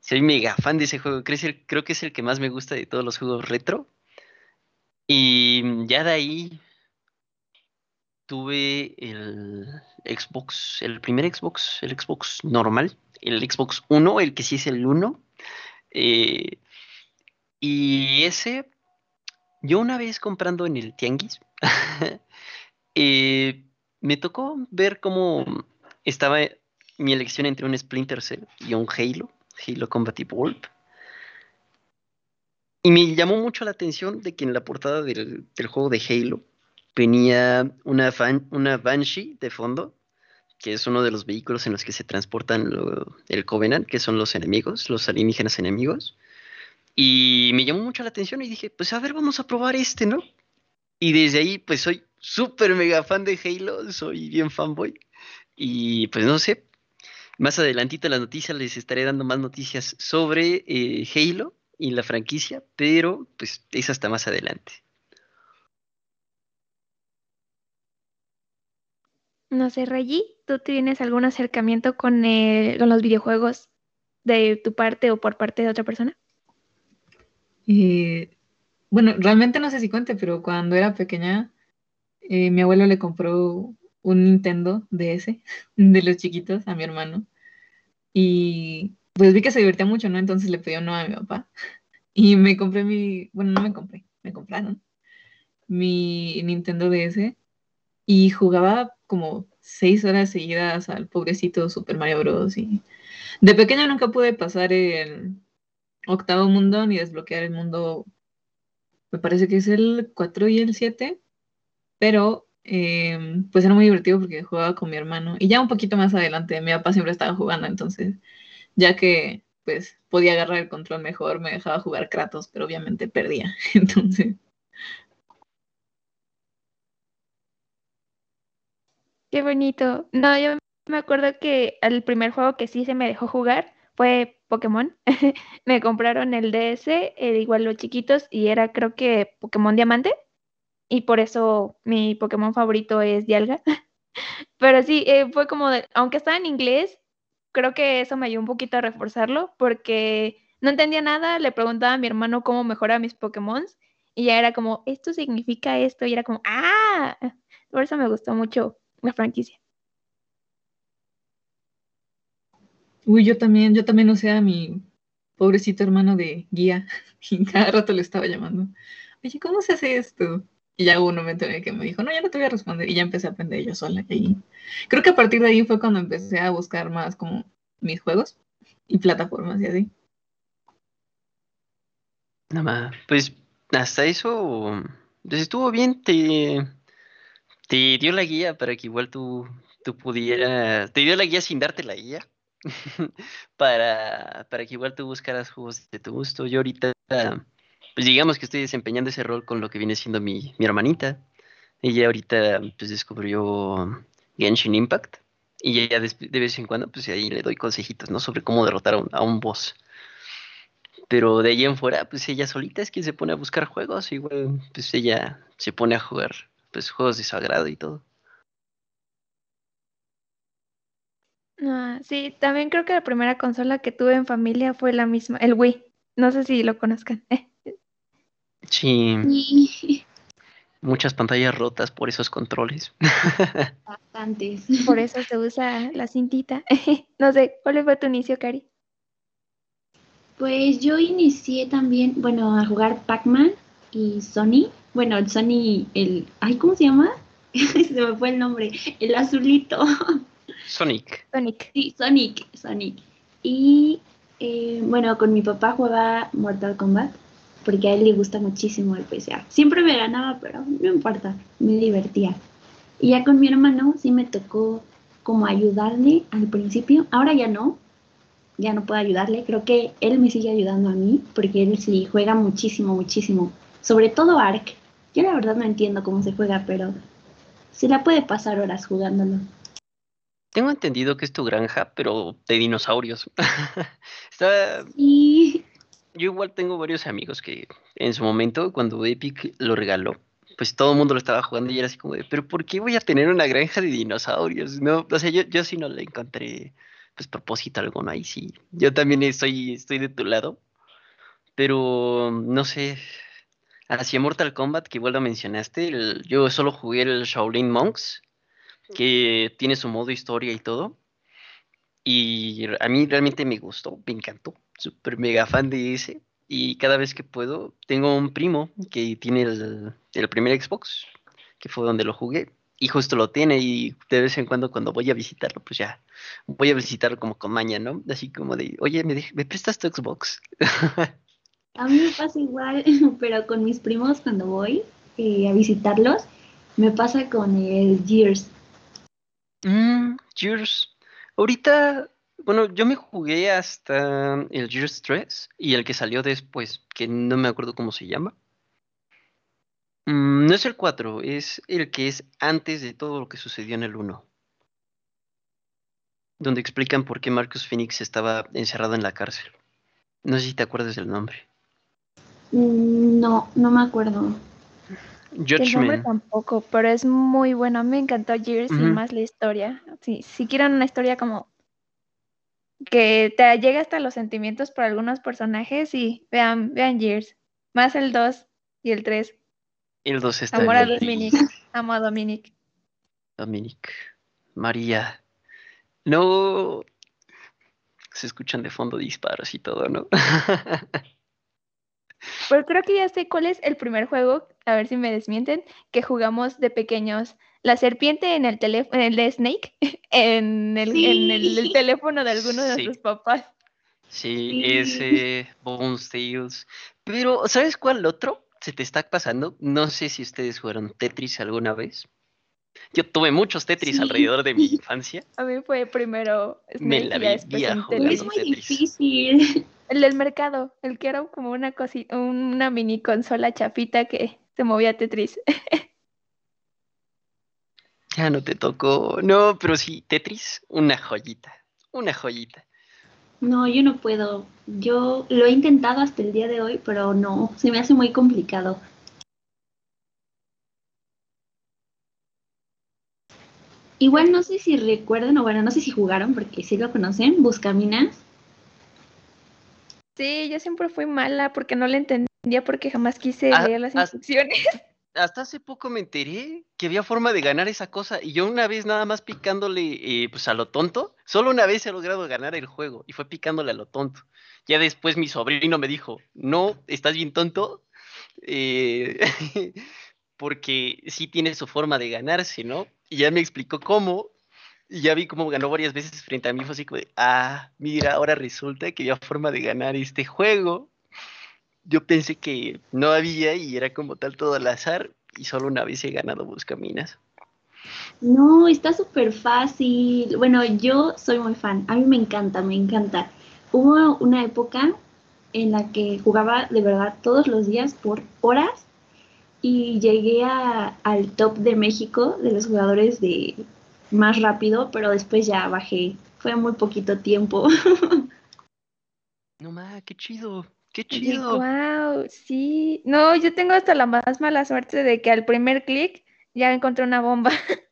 Soy mega fan de ese juego. Creo, que es el que más me gusta de todos los juegos retro. Y ya de ahí tuve el Xbox, el primer Xbox, el Xbox normal, el Xbox 1, el que sí es el 1. Eh, y ese, yo una vez comprando en el Tianguis, (laughs) eh, me tocó ver cómo estaba mi elección entre un Splinter Cell y un Halo, Halo Combat Evolved. Y me llamó mucho la atención de que en la portada del, juego de Halo venía una, una Banshee de fondo, que es uno de los vehículos en los que se transportan el Covenant, que son los enemigos, los alienígenas enemigos. Y me llamó mucho la atención y dije, pues a ver, vamos a probar este, ¿no? Y desde ahí, pues soy súper mega fan de Halo, soy bien fanboy. Y pues no sé, más adelantito en las noticias les estaré dando más noticias sobre eh, Halo y la franquicia, pero pues es hasta más adelante. No sé, Rayi, ¿tú tienes algún acercamiento con, con los videojuegos de tu parte o por parte de otra persona? Eh, bueno, realmente no sé si cuente, pero cuando era pequeña, eh, mi abuelo le compró un Nintendo DS (laughs) de los chiquitos a mi hermano. Y pues vi que se divertía mucho, ¿no? Entonces le pedí uno a mi papá. (laughs) Y me compré mi, bueno, no me compré, me compraron mi Nintendo DS y jugaba como seis horas seguidas al pobrecito Super Mario Bros. Y de pequeño nunca pude pasar el octavo mundo ni desbloquear el mundo, me parece que es el 4 y el 7. pero em, pues era muy divertido porque jugaba con mi hermano y ya un poquito más adelante mi papá siempre estaba jugando, entonces ya que pues podía agarrar el control mejor, me dejaba jugar Kratos, pero obviamente perdía, (laughs) entonces... Qué bonito. No, yo me acuerdo que el primer juego que sí se me dejó jugar fue Pokémon. (laughs) me compraron el DS, eh, igual los chiquitos, y era creo que Pokémon Diamante. Y por eso mi Pokémon favorito es Dialga. (laughs) Pero sí, eh, fue como, de, aunque estaba en inglés, creo que eso me ayudó un poquito a reforzarlo porque no entendía nada, le preguntaba a mi hermano cómo mejoraba mis Pokémon y ya era como, esto significa esto, y era como, ah, (laughs) por eso me gustó mucho la franquicia. Uy, yo también, yo también usé a mi pobrecito hermano de guía (laughs) y cada rato le estaba llamando. Oye, ¿cómo se hace esto? Y ya hubo un momento en el que me dijo, no, ya no te voy a responder. Y ya empecé a aprender yo sola. Y creo que a partir de ahí fue cuando empecé a buscar más como mis juegos y plataformas y así. Nada más, pues hasta eso, pues estuvo bien, te, te dio la guía para que igual tú, tú pudieras, te dio la guía sin darte la guía, (laughs) para, para que igual tú buscaras juegos de tu gusto. Yo ahorita pues digamos que estoy desempeñando ese rol con lo que viene siendo mi, mi hermanita. Ella ahorita pues descubrió Genshin Impact y ya de, vez en cuando pues ahí le doy consejitos, ¿no? Sobre cómo derrotar a un, a un boss. Pero de ahí en fuera, pues ella solita es quien se pone a buscar juegos, igual pues ella se pone a jugar pues juegos de sagrado y todo. Ah, sí, también creo que la primera consola que tuve en familia fue la misma, el Wii. No sé si lo conozcan. Sí. Muchas pantallas rotas por esos controles. (laughs) Bastantes. Por eso se usa la cintita. (laughs) no sé, ¿cuál fue tu inicio, Cari? Pues yo inicié también, bueno, a jugar Pac-Man y Sony. Bueno, el Sony, el. Ay, ¿cómo se llama? (laughs) se me fue el nombre. El azulito. Sonic. Sonic. Sí, Sonic, Sonic. Y eh, bueno, con mi papá jugaba Mortal Kombat porque a él le gusta muchísimo el PSA. Siempre me ganaba, pero no importa, me divertía. Y ya con mi hermano sí me tocó como ayudarle al principio, ahora ya no, ya no puedo ayudarle, creo que él me sigue ayudando a mí, porque él sí juega muchísimo, muchísimo, sobre todo Ark. Yo la verdad no entiendo cómo se juega, pero se la puede pasar horas jugándolo. Tengo entendido que es tu granja, pero de dinosaurios. (laughs) Está... Sí yo igual tengo varios amigos que en su momento, cuando Epic lo regaló, pues todo el mundo lo estaba jugando y era así como de, pero ¿por qué voy a tener una granja de dinosaurios? No, o sea, yo, yo sí no le encontré pues propósito alguno ahí sí. Yo también estoy, estoy de tu lado. Pero no sé. Hacia Mortal Kombat, que igual lo mencionaste, yo solo jugué el Shaolin Monks, que tiene su modo historia y todo. Y a mí realmente me gustó, me encantó súper mega fan de ese. Y cada vez que puedo, tengo un primo que tiene el, el primer Xbox, que fue donde lo jugué, y justo lo tiene y de vez en cuando cuando voy a visitarlo, pues ya voy a visitarlo como con maña, ¿no? Así como de, oye, ¿me, ¿me prestas tu Xbox? (laughs) a mí me pasa igual, (laughs) pero con mis primos cuando voy eh, a visitarlos, me pasa con el Gears. Mm, Gears. Ahorita bueno, yo me jugué hasta el Gears 3 y el que salió después, que no me acuerdo cómo se llama. Mm, no es el 4, es el que es antes de todo lo que sucedió en el 1. Donde explican por qué Marcus Phoenix estaba encerrado en la cárcel. No sé si te acuerdas del nombre. Mm, no, no me acuerdo. El nombre tampoco, pero es muy bueno. Me encantó Gears y más la historia. Sí, si quieren una historia como que te llega hasta los sentimientos por algunos personajes y vean, vean Years, más el 2 y el 3. El 2 está Amor a Dominic, amo a Dominic. Dominic, María. No se escuchan de fondo disparos y todo, ¿no? (laughs) Pero creo que ya sé cuál es el primer juego, a ver si me desmienten, que jugamos de pequeños la serpiente en el teléfono, el de Snake, (laughs) en el, en el, teléfono de alguno de sus papás. Sí, ese, Bones Tales. Pero, ¿sabes cuál otro? se te está pasando. No sé si ustedes fueron Tetris alguna vez. Yo tuve muchos Tetris Sí. alrededor de mi infancia. (laughs) A mí fue primero Me la y ya vi después vieja un jugando. Es muy Tetris. difícil. (laughs) El del mercado, el que era como una cosita, una mini consola chafita que se movía Tetris. (laughs) Ya no te tocó. No, pero sí, Tetris, una joyita. Una joyita. No, yo no puedo. Yo lo he intentado hasta el día de hoy, pero no, se me hace muy complicado. Igual no sé si recuerdan, o bueno, no sé si jugaron, porque sí lo conocen, Buscaminas. Sí, yo siempre fui mala porque no le entendía porque jamás quise Ah, leer las instrucciones. (laughs) Hasta hace poco me enteré que había forma de ganar esa cosa y yo una vez nada más picándole eh, pues a lo tonto, solo una vez he logrado ganar el juego y fue picándole a lo tonto. Ya después mi sobrino me dijo, no, estás bien tonto, eh, (laughs) porque sí tiene su forma de ganarse, ¿no? Y ya me explicó cómo y ya vi cómo ganó varias veces frente a mí, fue así de, ah, mira, ahora resulta que había forma de ganar este juego. Yo pensé que no había y era como tal todo al azar y solo una vez he ganado Buscaminas. No, está súper fácil. Bueno, yo soy muy fan. A mí me encanta, me encanta. Hubo una época en la que jugaba de verdad todos los días por horas y llegué a- al top de México de los jugadores de más rápido, pero después ya bajé. Fue muy poquito tiempo. No ma, qué chido, qué Y (laughs) chido. wow, sí. No, yo tengo hasta la más mala suerte de que al primer clic ya encontré una bomba. (laughs)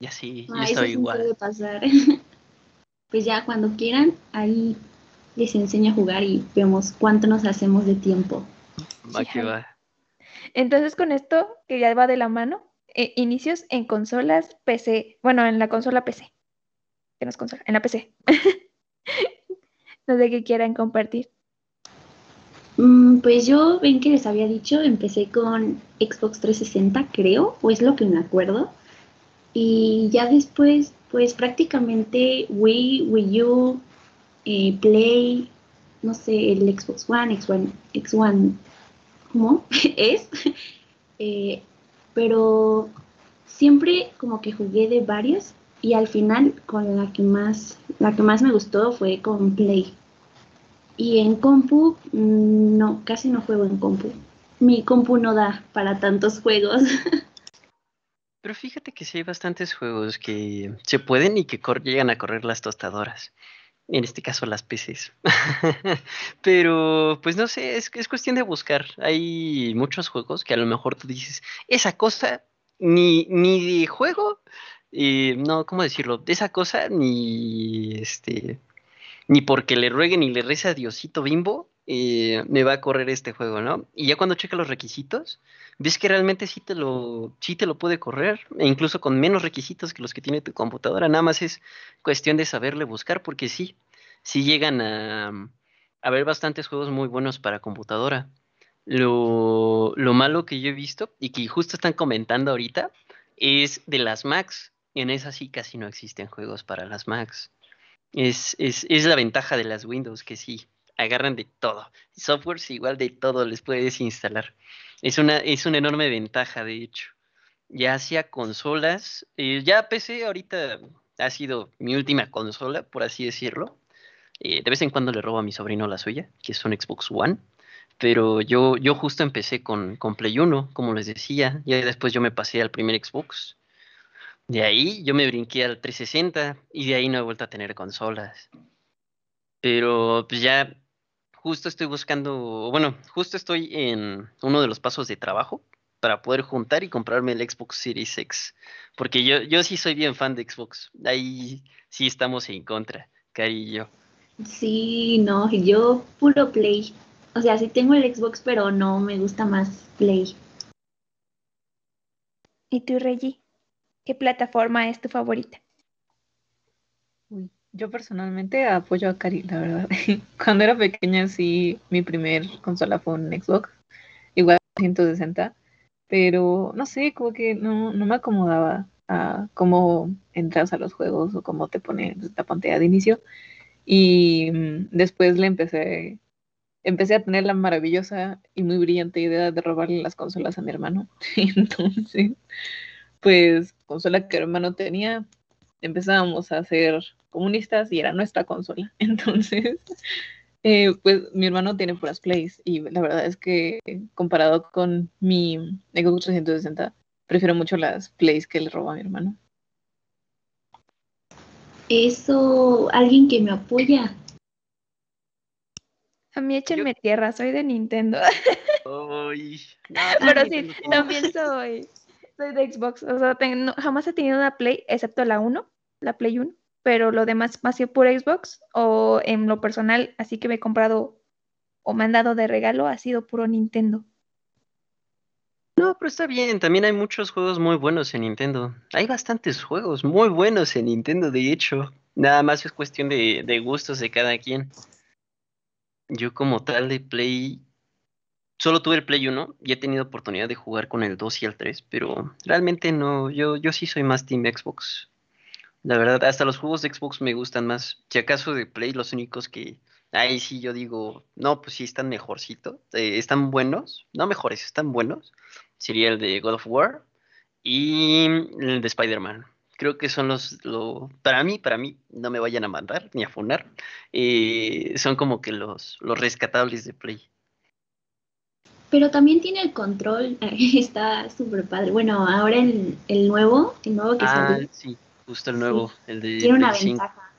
Ya sí, yo Ah, eso estoy puede igual. pasar. (laughs) Pues ya cuando quieran, ahí les enseño a jugar y vemos cuánto nos hacemos de tiempo. Va Sí, que va. Entonces, con esto, que ya va de la mano, eh, inicios en consolas PC. Bueno, en la consola PC. Que no es consola, en la PC. (laughs) No sé qué quieran compartir. Mm, Pues yo, ven que les había dicho, empecé con Xbox 360, creo, o es lo que me acuerdo. Y ya después, pues prácticamente Wii, Wii U, eh, Play, no sé, el Xbox One, X1, X1, ¿cómo? (laughs) es. (laughs) Eh, pero siempre como que jugué de varios y al final con la que más, la que más me gustó fue con Play. Y en compu, mm, no, casi no juego en compu. Mi compu no da para tantos juegos. (laughs) Pero fíjate que sí hay bastantes juegos que se pueden y que llegan a correr las tostadoras. En este caso las PCs. (laughs) Pero pues no sé, es, es cuestión de buscar. Hay muchos juegos que a lo mejor tú dices, esa cosa ni, ni de juego, eh, no, ¿cómo decirlo? De esa cosa ni este ni porque le ruegue ni le reza a Diosito Bimbo, me va a correr este juego, ¿no? Y ya cuando checa los requisitos, ves que realmente sí te lo, sí te lo puede correr, e incluso con menos requisitos que los que tiene tu computadora. Nada más es cuestión de saberle buscar, porque sí, sí llegan a, a haber bastantes juegos muy buenos para computadora. Lo, lo malo que yo he visto, y que justo están comentando ahorita, es de las Macs. En esas sí casi no existen juegos para las Macs. Es, es, es la ventaja de las Windows, que sí, agarran de todo. Softwares igual de todo les puedes instalar. Es una, es una enorme ventaja, de hecho. Ya hacia consolas, eh, ya PC ahorita ha sido mi última consola, por así decirlo. Eh, de vez en cuando le robo a mi sobrino la suya, que es un Xbox One. Pero yo, yo justo empecé con, con Play 1, como les decía. Y después yo me pasé al primer Xbox. De ahí yo me brinqué al 360 y de ahí no he vuelto a tener consolas. Pero pues ya justo estoy buscando, bueno, justo estoy en uno de los pasos de trabajo para poder juntar y comprarme el Xbox Series X. Porque yo, yo sí soy bien fan de Xbox. Ahí sí estamos en contra, Cari y yo. Sí, no, yo puro Play. O sea, sí tengo el Xbox, pero no me gusta más Play. ¿Y tú, Reggie? ¿Qué plataforma es tu favorita? Yo personalmente apoyo a Cari, la verdad. (laughs) Cuando era pequeña, sí, mi primer consola fue un Xbox, igual 160, pero no sé, como que no, no me acomodaba a cómo entras a los juegos o cómo te pone la pantalla de inicio. Y mm, después le empecé empecé a tener la maravillosa y muy brillante idea de robarle las consolas a mi hermano. (laughs) Entonces, pues, consola que hermano tenía, empezábamos a ser comunistas y era nuestra consola. (laughs) Entonces, eh, pues mi hermano tiene puras plays y la verdad es que comparado con mi Xbox 360, prefiero mucho las plays que le robo a mi hermano. Eso, alguien que me apoya. A mí échenme tierra, soy de Nintendo. Ay, (laughs) no, Pero sí, también soy, soy de Xbox. O sea, jamás he tenido una Play, excepto la 1, la Play 1. Pero lo demás más sido pura Xbox o en lo personal, así que me he comprado o me han dado de regalo, ha sido puro Nintendo. No, pero está bien, también hay muchos juegos muy buenos en Nintendo. Hay bastantes juegos muy buenos en Nintendo, de hecho. Nada más es cuestión de, de gustos de cada quien. Yo como tal de Play, solo tuve el Play 1 y he tenido oportunidad de jugar con el 2 y el 3, pero realmente no, yo, yo sí soy más Team Xbox. La verdad, hasta los juegos de Xbox me gustan más. Si acaso de Play, los únicos que... Ahí sí yo digo, no, pues sí están mejorcito, eh, están buenos, no mejores, están buenos sería el de God of War y el de Spider-Man. Creo que son los, lo, para mí, para mí, no me vayan a mandar ni a funar, eh, son como que los, los rescatables de Play. Pero también tiene el control, (laughs) está súper padre. Bueno, ahora el, el nuevo, el nuevo que Ah, salió, sí, justo el nuevo, el de tiene una Play 5. ventaja.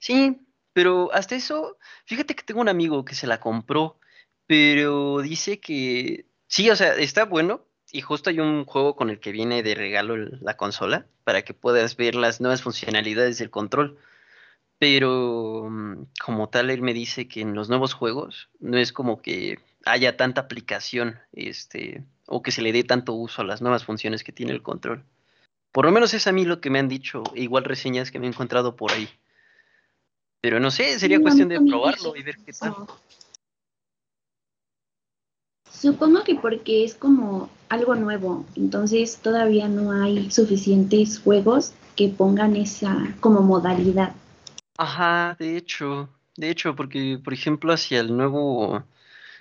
Sí, pero hasta eso, fíjate que tengo un amigo que se la compró, pero dice que sí, o sea, está bueno. Y justo hay un juego con el que viene de regalo la consola para que puedas ver las nuevas funcionalidades del control. Pero mm, como tal, él me dice que en los nuevos juegos no es como que haya tanta aplicación, este, o que se le dé tanto uso a las nuevas funciones que tiene el control. Por lo menos es a mí lo que me han dicho, e igual reseñas que me he encontrado por ahí. Pero no sé, sería cuestión de probarlo y ver qué tal. Supongo que porque es como algo nuevo, entonces todavía no hay suficientes juegos que pongan esa como modalidad. Ajá, de hecho, de hecho, porque por ejemplo hacia el nuevo,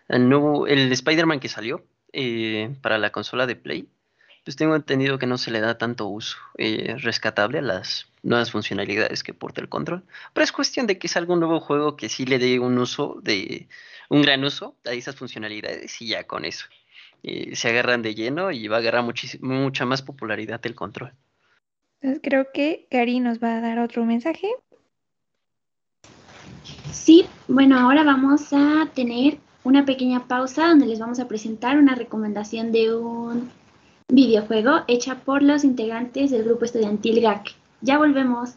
el nuevo, el Spider-Man que salió eh, para la consola de Play, pues tengo entendido que no se le da tanto uso eh, rescatable a las nuevas funcionalidades que porta el control. Pero es cuestión de que salga un nuevo juego que sí le dé un uso de, un gran uso a esas funcionalidades y ya con eso eh, se agarran de lleno y va a agarrar mucha más popularidad el control. Entonces creo que Gary nos va a dar otro mensaje. Sí, bueno, ahora vamos a tener una pequeña pausa donde les vamos a presentar una recomendación de un videojuego hecha por los integrantes del grupo estudiantil GAC. Ya volvemos.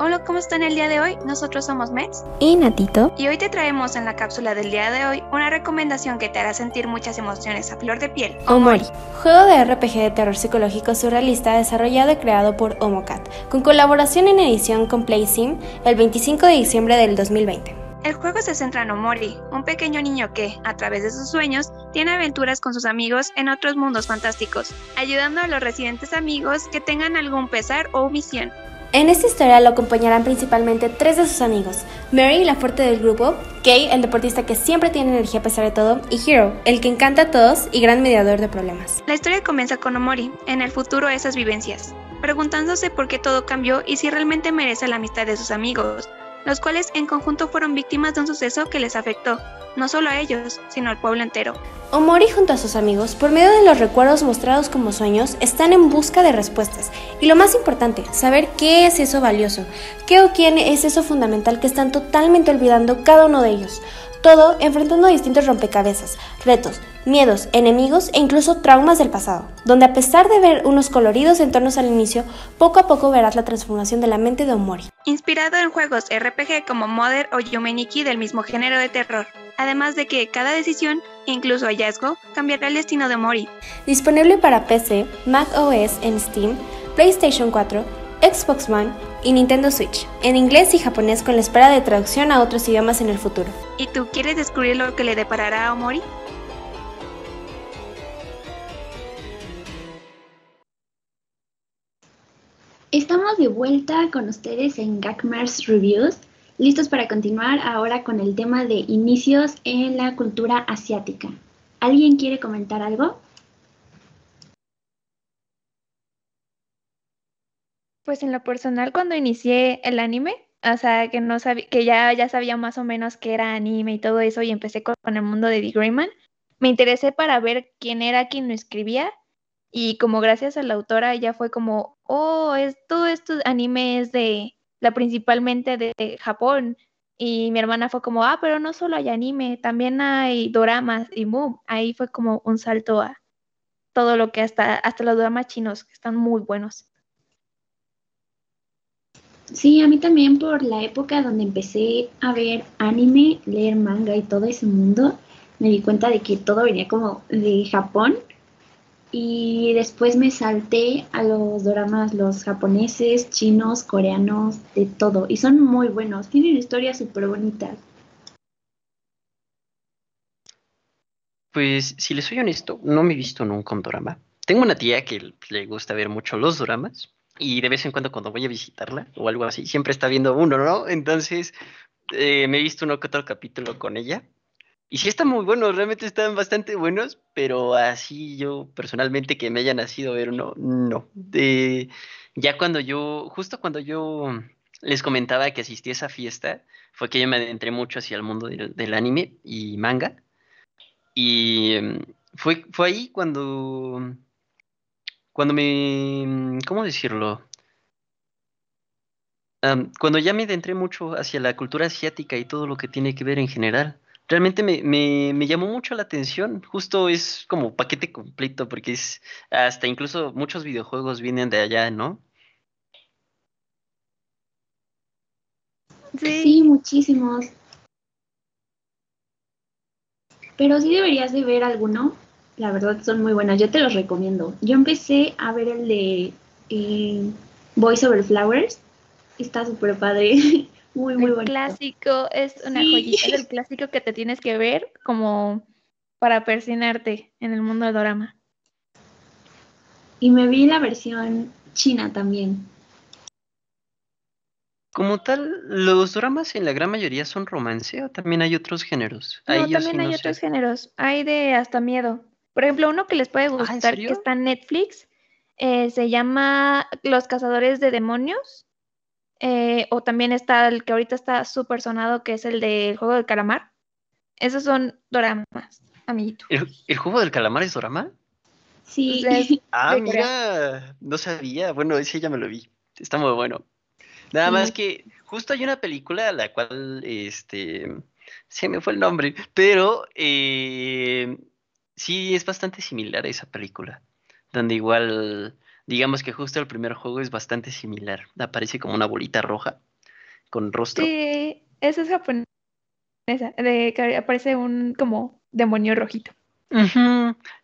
Hola, ¿cómo están el día de hoy? Nosotros somos Mets ¿Y Natito? y hoy te traemos en la cápsula del día de hoy una recomendación que te hará sentir muchas emociones a flor de piel. Omori, juego de RPG de terror psicológico surrealista desarrollado y creado por Omocat, con colaboración en edición con PlaySim el 25 de diciembre del 2020. El juego se centra en Omori, un pequeño niño que, a través de sus sueños, tiene aventuras con sus amigos en otros mundos fantásticos, ayudando a los residentes amigos que tengan algún pesar o misión. En esta historia lo acompañarán principalmente tres de sus amigos, Mary, la fuerte del grupo, Kay, el deportista que siempre tiene energía a pesar de todo, y Hero, el que encanta a todos y gran mediador de problemas. La historia comienza con Omori, en el futuro de esas vivencias, preguntándose por qué todo cambió y si realmente merece la amistad de sus amigos, los cuales en conjunto fueron víctimas de un suceso que les afectó, no solo a ellos, sino al pueblo entero. Omori junto a sus amigos, por medio de los recuerdos mostrados como sueños, están en busca de respuestas. Y lo más importante, saber qué es eso valioso, qué o quién es eso fundamental que están totalmente olvidando cada uno de ellos. Todo enfrentando distintos rompecabezas, retos, miedos, enemigos e incluso traumas del pasado, donde a pesar de ver unos coloridos entornos al inicio, poco a poco verás la transformación de la mente de Omori. Inspirado en juegos RPG como Mother o Yumeniki del mismo género de terror, además de que cada decisión, incluso hallazgo, cambiará el destino de Omori. Disponible para PC, Mac OS en Steam, PlayStation 4, Xbox One y Nintendo Switch, en inglés y japonés con la espera de traducción a otros idiomas en el futuro. ¿Y tú quieres descubrir lo que le deparará a Omori? Estamos de vuelta con ustedes en Gagmars Reviews, listos para continuar ahora con el tema de inicios en la cultura asiática. ¿Alguien quiere comentar algo? Pues en lo personal, cuando inicié el anime, o sea, que no sabía, que ya, ya sabía más o menos qué era anime y todo eso, y empecé con, el mundo de The Greyman, me interesé para ver quién era quien lo escribía, y como gracias a la autora ya fue como, oh, es, todo esto anime es de, la principalmente de, Japón, y mi hermana fue como, ah, pero no solo hay anime, también hay doramas, y boom, ahí fue como un salto a todo lo que hasta, hasta los doramas chinos, que están muy buenos. Sí, a mí también por la época donde empecé a ver anime, leer manga y todo ese mundo, me di cuenta de que todo venía como de Japón y después me salté a los dramas, los japoneses, chinos, coreanos, de todo y son muy buenos, tienen historias súper bonitas. Pues si les soy honesto, no me he visto nunca un drama. Tengo una tía que le gusta ver mucho los dramas y de vez en cuando cuando voy a visitarla o algo así, siempre está viendo uno, ¿no? Entonces eh, me he visto uno que otro capítulo con ella. Y sí están muy buenos, realmente están bastante buenos, pero así yo personalmente que me haya nacido ver uno, no. De, ya cuando yo, justo cuando yo les comentaba que asistí a esa fiesta, fue que yo me adentré mucho hacia el mundo del, del anime y manga. Y em, fue, fue ahí cuando cuando me, mm, ¿cómo decirlo? cuando ya me adentré mucho hacia la cultura asiática y todo lo que tiene que ver en general, realmente me, me, llamó mucho la atención. Justo es como paquete completo, porque es hasta incluso muchos videojuegos vienen de allá, ¿no? Sí, sí muchísimos. Pero sí deberías de ver alguno la verdad son muy buenas, yo te los recomiendo. Yo empecé a ver el de eh, Voice Over Flowers, está súper padre, (laughs) muy, muy bonito. clásico, es una joyita del (laughs) clásico que te tienes que ver como para persinarte en el mundo del drama. Y me vi la versión china también. Como tal, los dramas en la gran mayoría son romance o también hay otros géneros. No, también hay otros géneros. Hay de hasta miedo. Por ejemplo, uno que les puede ah, gustar, que está en Netflix, eh, se llama Los Cazadores de Demonios. Eh, o también está el que ahorita está súper sonado, que es el del juego del calamar. Esos son doramas, amiguito. ¿El, juego del calamar es dorama? Sí. (laughs) ah, mira, no sabía. Bueno, ese ya me lo vi. Está muy bueno. Nada más que justo hay una película a la cual, este, se me fue el nombre, pero eh, sí es bastante similar a esa película, donde igual, digamos que justo el primer juego es bastante similar. Aparece como una bolita roja con rostro. Sí, esa es japonesa, de que aparece un como demonio rojito.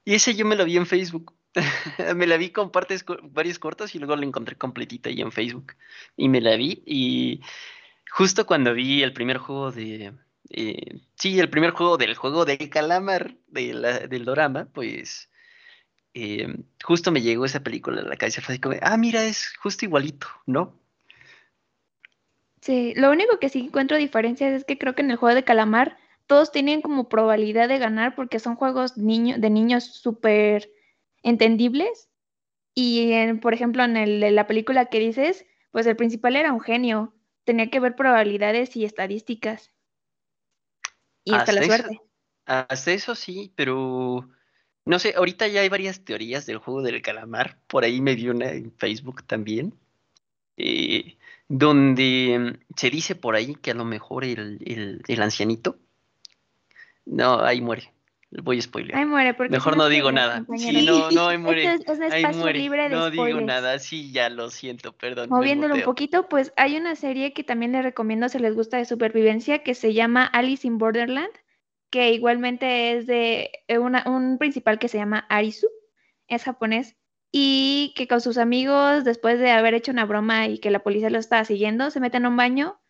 Y ese yo me lo vi en Facebook. (laughs) me la vi con partes, varios cortos y luego la encontré completita ahí en Facebook. Y me la vi y justo cuando vi el primer juego de, eh, sí, el primer juego del juego del calamar del dorama, pues eh, justo me llegó esa película a la cabeza. Fue como, ah, mira, es justo igualito, ¿no? Sí, lo único que sí encuentro diferencias es que creo que en el juego de calamar todos tienen como probabilidad de ganar porque son juegos de niños súper entendibles. Y por ejemplo, en el, la película que dices, pues el principal era un genio, tenía que ver probabilidades y estadísticas. Y hasta, la suerte. hasta eso sí, pero no sé, ahorita ya hay varias teorías del juego del calamar. Por ahí me vi una en Facebook también. Eh, donde mm, se dice por ahí que a lo mejor el, el, ancianito. No, ahí muere. Voy a spoiler. Ahí muere, porque Mejor no digo nada. Sí, no, no, ahí (laughs) muere. ahí muere. no digo nada, sí, ya lo siento, perdón. Moviéndolo un poquito, pues hay una serie que también les recomiendo si les gusta de supervivencia que se llama Alice in Borderland, que igualmente es de eh, un principal que se llama Arisu, es japonés, y que con sus amigos, después de haber hecho una broma y que la policía lo estaba siguiendo, se meten a un baño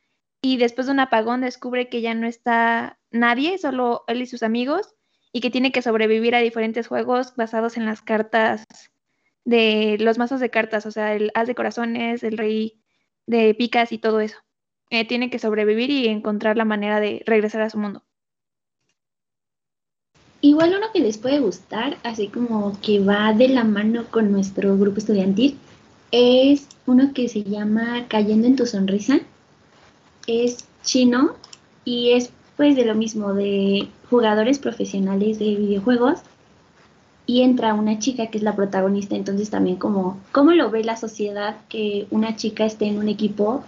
y después de un apagón descubre que ya no está nadie, solo él y sus amigos y que tiene que sobrevivir a diferentes juegos basados en las cartas de los mazos de cartas, o sea, el as de corazones, el rey de picas y todo eso. Eh, tiene que sobrevivir y encontrar la manera de regresar a su mundo. Igual uno que les puede gustar, así como que va de la mano con nuestro grupo estudiantil, es uno que se llama Cayendo en tu sonrisa. Es chino y es pues de lo mismo, de jugadores profesionales de videojuegos y entra una chica que es la protagonista, entonces también como, ¿cómo lo ve la sociedad que una chica esté en un equipo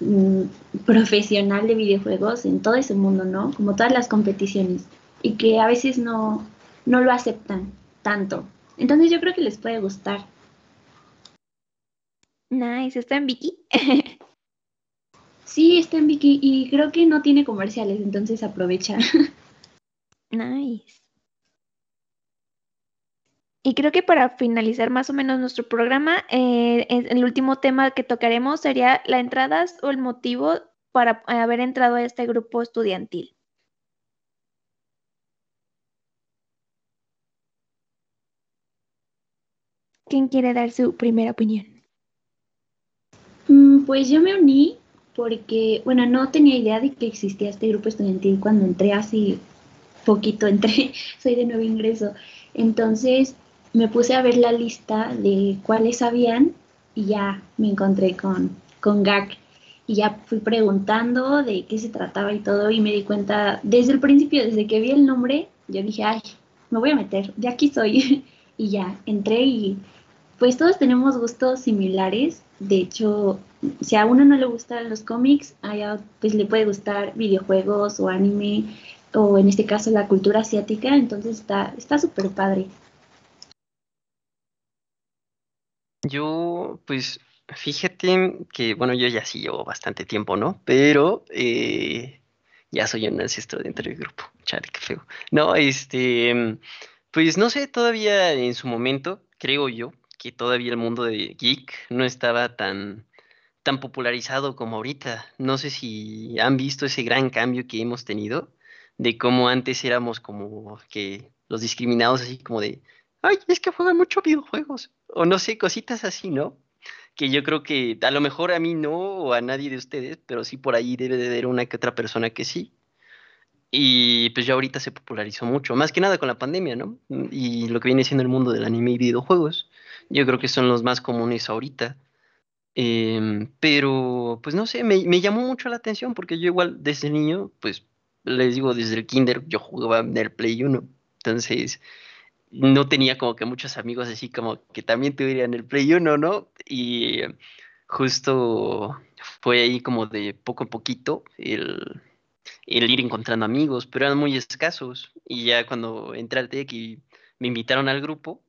mm, profesional de videojuegos en todo ese mundo, ¿no? Como todas las competiciones y que a veces no, no lo aceptan tanto. Entonces yo creo que les puede gustar. Nice, ¿está en Vicky? (laughs) sí, está en Vicky y creo que no tiene comerciales, entonces aprovecha. (laughs) nice. Y creo que para finalizar más o menos nuestro programa, eh, el último tema que tocaremos sería la entradas o el motivo para haber entrado a este grupo estudiantil. ¿Quién quiere dar su primera opinión? Mm, pues yo me uní porque, bueno, no tenía idea de que existía este grupo estudiantil cuando entré así poquito, entré, (laughs) soy de nuevo ingreso. Entonces me puse a ver la lista de cuáles habían y ya me encontré con, con GAC y ya fui preguntando de qué se trataba y todo y me di cuenta desde el principio, desde que vi el nombre, yo dije, ay, me voy a meter, ya aquí soy (laughs) y ya entré y pues todos tenemos gustos similares, de hecho, si a uno no le gustan los cómics, a pues le puede gustar videojuegos o anime o en este caso la cultura asiática, entonces está súper padre. Yo, pues, fíjate que, bueno, yo ya sí llevo bastante tiempo, ¿no? Pero eh, ya soy un ancestro dentro del grupo. Chale, qué feo. No, este, pues no sé, todavía en su momento, creo yo, que todavía el mundo de geek no estaba tan, tan popularizado como ahorita. No sé si han visto ese gran cambio que hemos tenido, de cómo antes éramos como que los discriminados así como de, ay, es que juegan mucho videojuegos o no sé, cositas así, ¿no? Que yo creo que a lo mejor a mí no o a nadie de ustedes, pero sí por ahí debe de haber una que otra persona que sí. Y pues ya ahorita se popularizó mucho, más que nada con la pandemia, ¿no? Y lo que viene siendo el mundo del anime y videojuegos, yo creo que son los más comunes ahorita. Em, pero, pues no sé, me, llamó mucho la atención porque yo igual desde niño, pues les digo, desde el kinder yo jugaba en el Play 1. Entonces, no tenía como que muchos amigos así como que también tuvieran el Play 1, ¿no? Y justo fue ahí como de poco a poquito el, ir encontrando amigos, pero eran muy escasos. Y ya cuando entré al TEC y me invitaron al grupo,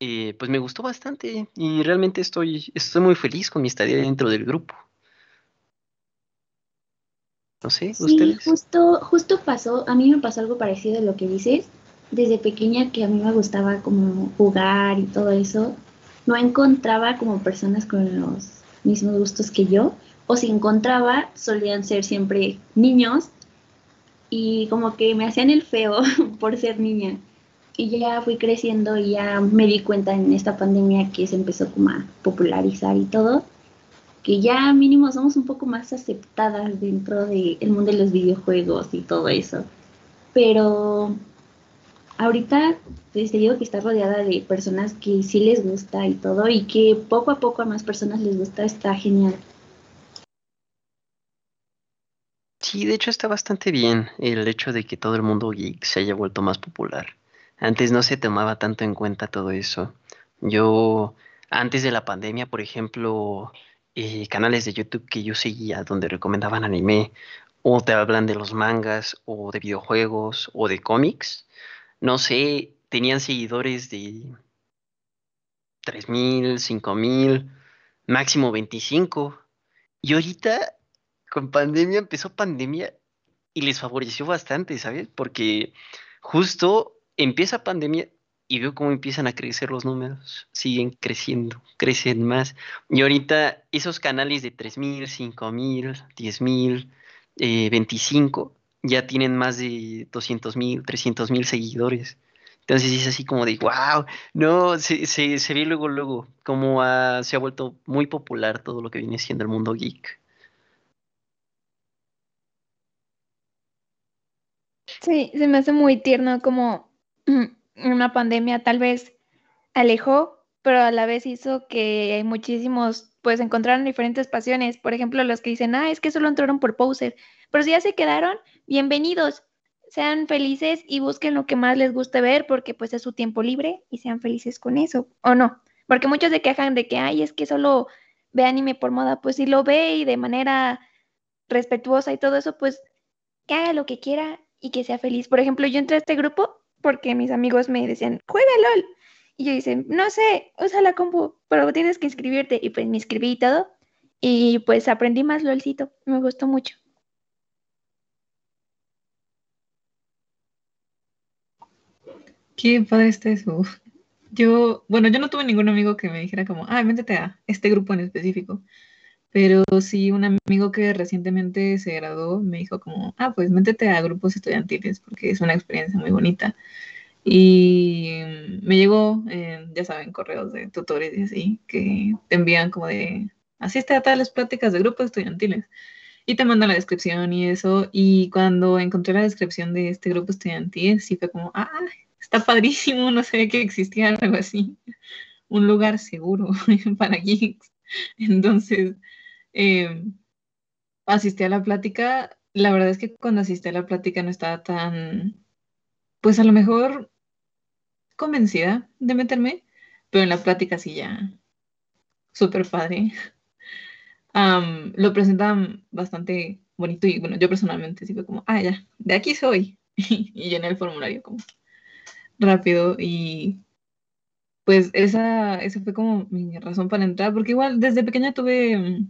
eh, pues me gustó bastante y realmente estoy, estoy muy feliz con mi estadía dentro del grupo. No sé, sí, Justo, justo pasó, a mí me pasó algo parecido a lo que dices desde pequeña que a mí me gustaba como jugar y todo eso, no encontraba como personas con los mismos gustos que yo, o si encontraba, solían ser siempre niños y como que me hacían el feo (laughs) por ser niña. Y ya fui creciendo y ya me di cuenta en esta pandemia que se empezó como a popularizar y todo, que ya mínimo somos un poco más aceptadas dentro del mundo de los videojuegos y todo eso. Pero ahorita pues, te digo que está rodeada de personas que sí les gusta y todo, y que poco a poco a más personas les gusta, está genial. Sí, de hecho está bastante bien el hecho de que todo el mundo geek se haya vuelto más popular. Antes no se tomaba tanto en cuenta todo eso. Yo, antes de la pandemia, por ejemplo, eh, canales de YouTube que yo seguía donde recomendaban anime, o te hablan de los mangas, o de videojuegos, o de cómics, no sé, tenían seguidores de 3.000, 5.000, máximo 25. Y ahorita, con pandemia, empezó pandemia y les favoreció bastante, ¿sabes? Porque justo empieza pandemia y veo cómo empiezan a crecer los números. Siguen creciendo, crecen más. Y ahorita esos canales de 3.000, 5.000, 10.000, eh, 25 ya tienen más de 200 mil, 300 mil seguidores. Entonces es así como de, wow, no, se, se, se ve luego, luego, como se ha vuelto muy popular todo lo que viene siendo el mundo geek. Sí, se me hace muy tierno como una pandemia tal vez alejó, pero a la vez hizo que hay muchísimos pues encontraron diferentes pasiones. Por ejemplo, los que dicen, ah, es que solo entraron por poser. Pero si ya se quedaron, bienvenidos. Sean felices y busquen lo que más les guste ver porque pues es su tiempo libre y sean felices con eso. ¿O no? Porque muchos se quejan de que, ay, es que solo ve anime por moda. Pues si lo ve y de manera respetuosa y todo eso, pues que haga lo que quiera y que sea feliz. Por ejemplo, yo entré a este grupo porque mis amigos me decían, juega LOL. Y yo dice, no sé, usa la compu, pero tienes que inscribirte. Y pues me inscribí y todo. Y pues aprendí más LOLcito. Me gustó mucho. Qué padre está eso. Yo, bueno, yo no tuve ningún amigo que me dijera como, ah, métete a este grupo en específico. Pero sí, un amigo que recientemente se graduó me dijo como, ah, pues métete a grupos estudiantiles porque es una experiencia muy bonita. Y me llegó, ya saben, correos de tutores y así, que te envían como de, asiste a tales pláticas de grupos estudiantiles. Y te mandan la descripción y eso. Y cuando encontré la descripción de este grupo estudiantil, sí fue como, ah, está padrísimo, no sabía que existía algo así. Un lugar seguro (laughs) para geeks. Entonces, eh, asistí a la plática. La verdad es que cuando asistí a la plática no estaba tan pues a lo mejor convencida de meterme, pero en la plática sí ya súper padre. (laughs) lo presentan bastante bonito y bueno, yo personalmente sí fue como, ah, ya, de aquí soy. (laughs) y llené el formulario como rápido y pues esa, esa fue como mi razón para entrar, porque igual desde pequeña tuve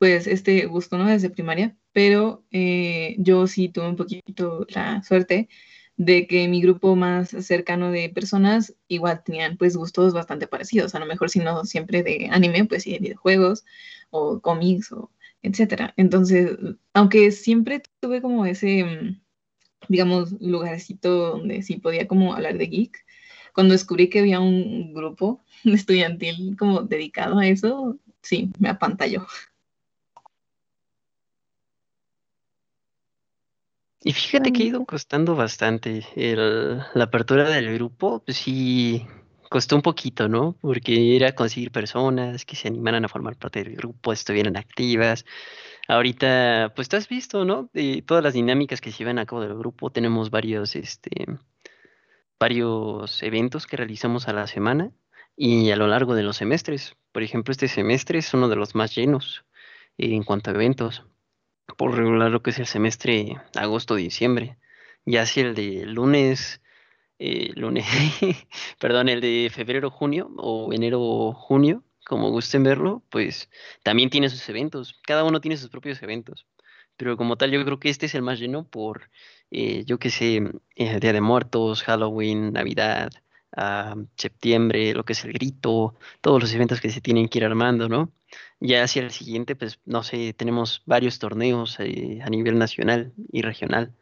pues este gusto, ¿no? Desde primaria, pero eh, yo sí tuve un poquito la suerte de que mi grupo más cercano de personas igual tenían pues gustos bastante parecidos, a lo mejor si no siempre de anime, pues sí de videojuegos o cómics o etcétera. Entonces, aunque siempre tuve como ese, mm, digamos, lugarcito donde sí podía como hablar de geek, cuando descubrí que había un grupo (laughs) estudiantil como dedicado a eso, sí, me apantalló. Y fíjate que ha ido costando bastante. la apertura del grupo, pues sí, costó un poquito, ¿no? Porque era conseguir personas que se animaran a formar parte del grupo, estuvieran activas. Ahorita, pues te has visto, ¿no? De todas las dinámicas que se llevan a cabo del grupo, tenemos varios, este, varios eventos que realizamos a la semana y a lo largo de los semestres. Por ejemplo, este semestre es uno de los más llenos en cuanto a eventos por regular lo que es el semestre agosto-diciembre. Ya si el de lunes, eh, lunes, (laughs) perdón, el de febrero-junio o enero-junio, como gusten verlo, pues también tiene sus eventos. Cada uno tiene sus propios eventos. Pero como tal, yo creo que este es el más lleno por, eh, yo qué sé, eh, Día de Muertos, Halloween, Navidad, a septiembre, lo que es el grito, todos los eventos que se tienen que ir armando, ¿no? Ya hacia el siguiente, pues no sé, tenemos varios torneos eh, a nivel nacional y regional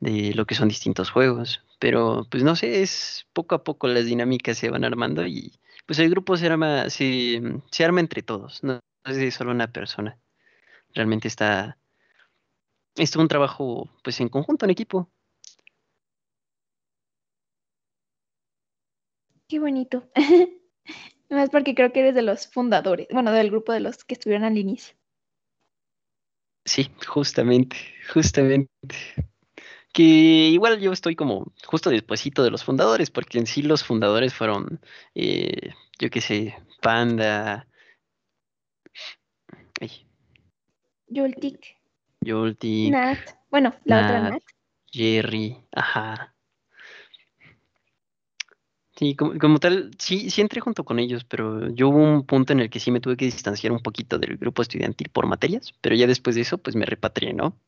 de lo que son distintos juegos, pero pues no sé, es poco a poco las dinámicas se van armando y pues el grupo se arma, se, arma entre todos, no es de solo una persona. Realmente está, es un trabajo pues en conjunto, en equipo. Qué bonito. (laughs) es porque creo que eres de los fundadores, bueno, del grupo de los que estuvieron al inicio. Sí, justamente, justamente. Que igual yo estoy como justo despuesito de los fundadores, porque en sí los fundadores fueron, eh, yo qué sé, Panda. Yoltik. Yoltik. Nat. Bueno, la otra Nat. Jerry, ajá. Sí, como, tal, sí, sí entré junto con ellos, pero yo hubo un punto en el que sí me tuve que distanciar un poquito del grupo estudiantil por materias, pero ya después de eso, pues me repatrié, ¿no?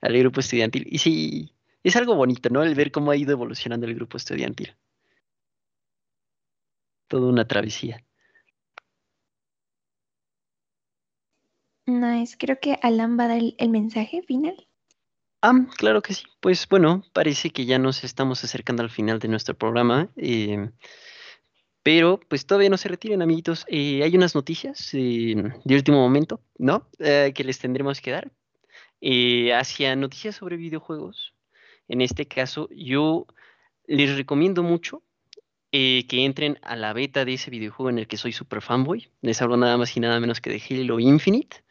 Al grupo estudiantil. Y sí, es algo bonito, ¿no? El ver cómo ha ido evolucionando el grupo estudiantil. Toda una travesía. Nice, creo que Alan va a dar el mensaje final. Ah, claro que sí. Pues bueno, parece que ya nos estamos acercando al final de nuestro programa. eh, pero pues todavía no se retiren, amiguitos. Eh, hay unas noticias eh, de último momento, ¿no? Eh, que les tendremos que dar. Hacia noticias sobre videojuegos. En este caso, yo les recomiendo mucho que entren a la beta de ese videojuego en el que soy super fanboy. Les hablo nada más y nada menos que de Halo Infinite.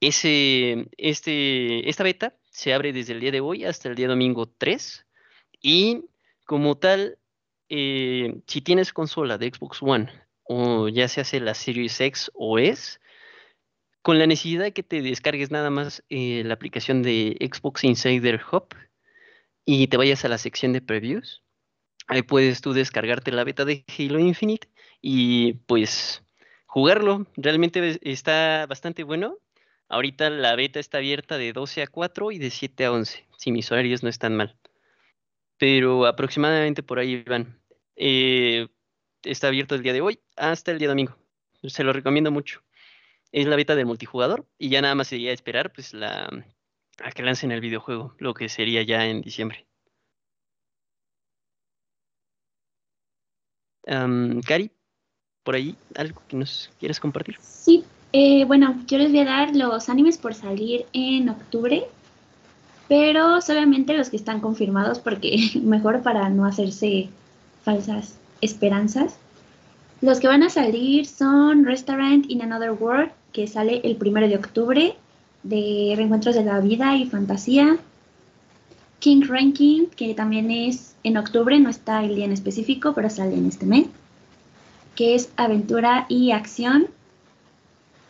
Ese, este, esta beta se abre desde el día de hoy hasta el día domingo 3 y como tal, eh, si tienes consola de Xbox One o ya se hace la Series X o S, con la necesidad de que te descargues nada más eh, la aplicación de Xbox Insider Hub y te vayas a la sección de previews, ahí puedes tú descargarte la beta de Halo Infinite y pues jugarlo. Realmente está bastante bueno. Ahorita la beta está abierta de 12 a 4 y de 7 a 11, si mis horarios no están mal. Pero aproximadamente por ahí van. Eh, está abierto el día de hoy hasta el día domingo. Se lo recomiendo mucho. Es la beta del multijugador y ya nada más sería esperar pues la a que lancen el videojuego, lo que sería ya en diciembre. Um, Cari, por ahí, ¿algo que nos quieras compartir? Sí, eh, bueno, yo les voy a dar los animes por salir en octubre, pero solamente los que están confirmados porque (laughs) mejor para no hacerse falsas esperanzas. Los que van a salir son Restaurant in Another World, que sale el primero de octubre, de Reencuentros de la Vida y Fantasía. King Ranking, que también es en octubre, no está el día en específico, pero sale en este mes, que es aventura y acción.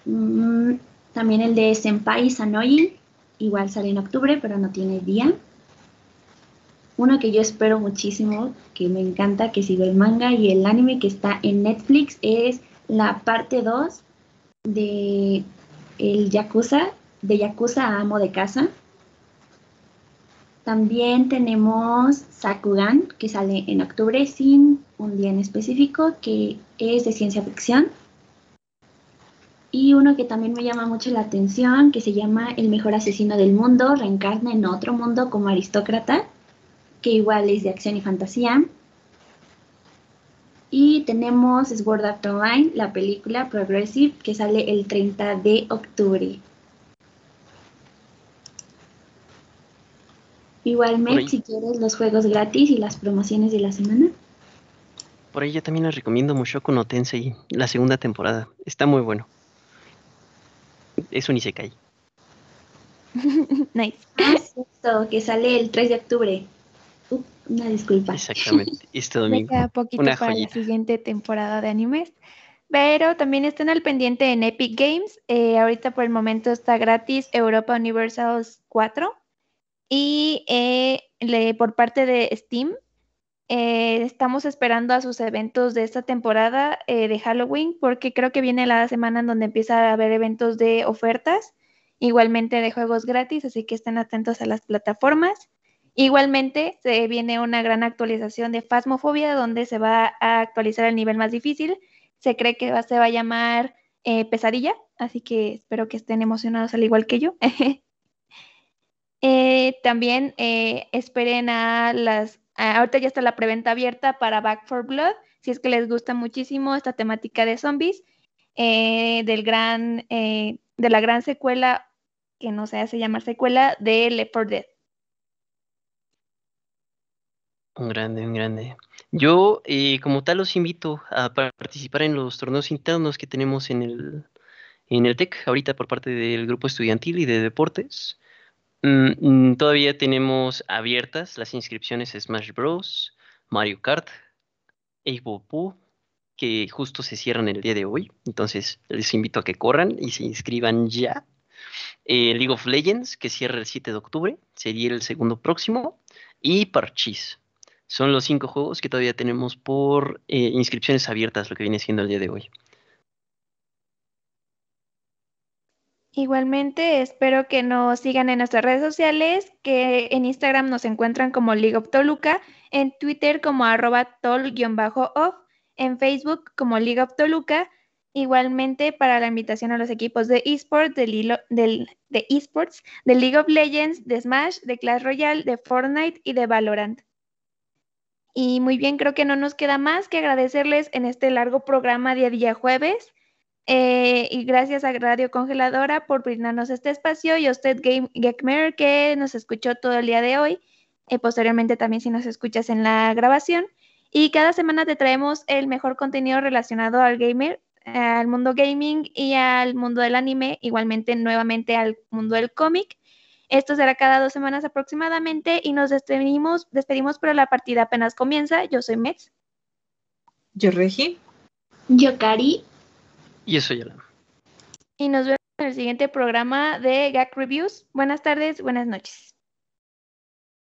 Mm, también el de Senpai Sanoyi, igual sale en octubre, pero no tiene día. Uno que yo espero muchísimo, que me encanta, que sigo el manga y el anime que está en Netflix, es la parte 2 de el Yakuza, de Yakuza a Amo de Casa. También tenemos Sakugan, que sale en octubre sin un día en específico, que es de ciencia ficción. Y uno que también me llama mucho la atención, que se llama El mejor asesino del mundo, reencarna en otro mundo como aristócrata, que igual es de acción y fantasía. Y tenemos Sword Art Online, la película Progressive, que sale el 30 de octubre. Igualmente, si quieres los juegos gratis y las promociones de la semana. Por ahí yo también les recomiendo Mushoku no Tensei, la segunda temporada. Está muy bueno. Es un Isekai. (laughs) nice. Ah, cierto, que sale el 3 de octubre. Uh, una disculpa. Exactamente, (laughs) este Me domingo. queda poquito Una para joyita. la siguiente temporada de animes. Pero también estén al pendiente en Epic Games. Eh, ahorita por el momento está gratis Europa Universals 4. Y eh, le- por parte de Steam, eh, estamos esperando a sus eventos de esta temporada eh, de Halloween, porque creo que viene la semana en donde empieza a haber eventos de ofertas, igualmente de juegos gratis, así que estén atentos a las plataformas. Igualmente, se viene una gran actualización de Phasmophobia, donde se va a actualizar el nivel más difícil. Se cree que va- se va a llamar eh, Pesadilla, así que espero que estén emocionados al igual que yo. (laughs) También esperen a las... a- ahorita ya está la preventa abierta para Back for Blood, si es que les gusta muchísimo esta temática de zombies, eh, del gran, eh, de la gran secuela, que no se hace llamar secuela, de Left 4 Dead. Un grande, un grande. Yo, eh, como tal, los invito a participar en los torneos internos que tenemos en el, en el TEC, ahorita por parte del grupo estudiantil y de deportes. Mm, mm, todavía tenemos abiertas las inscripciones Smash Bros., Mario Kart, Evo Poo, que justo se cierran el día de hoy. Entonces, les invito a que corran y se inscriban ya. Eh, League of Legends, que cierra el 7 de octubre, sería el segundo próximo. Y Parchís. Son los cinco juegos que todavía tenemos por eh, inscripciones abiertas, lo que viene siendo el día de hoy. Igualmente, espero que nos sigan en nuestras redes sociales, que en Instagram nos encuentran como League of Toluca, en Twitter como arroba tol-off, en Facebook como League of Toluca Igualmente para la invitación a los equipos de esports, del, de esports, de League of Legends, de Smash, de Clash Royale, de Fortnite y de Valorant. Y muy bien, creo que no nos queda más que agradecerles en este largo programa día a día jueves. Eh, y gracias a Radio Congeladora por brindarnos este espacio y a usted, Game Gekmer, que nos escuchó todo el día de hoy. Eh, posteriormente también si nos escuchas en la grabación. Y cada semana te traemos el mejor contenido relacionado al gamer, al mundo gaming y al mundo del anime, igualmente nuevamente al mundo del cómic. Esto será cada dos semanas aproximadamente y nos despedimos, despedimos, pero la partida apenas comienza. Yo soy Mex. Yo Regi. Yo Cari. Y eso ya Y nos vemos en el siguiente programa de Gag Reviews. Buenas tardes, buenas noches.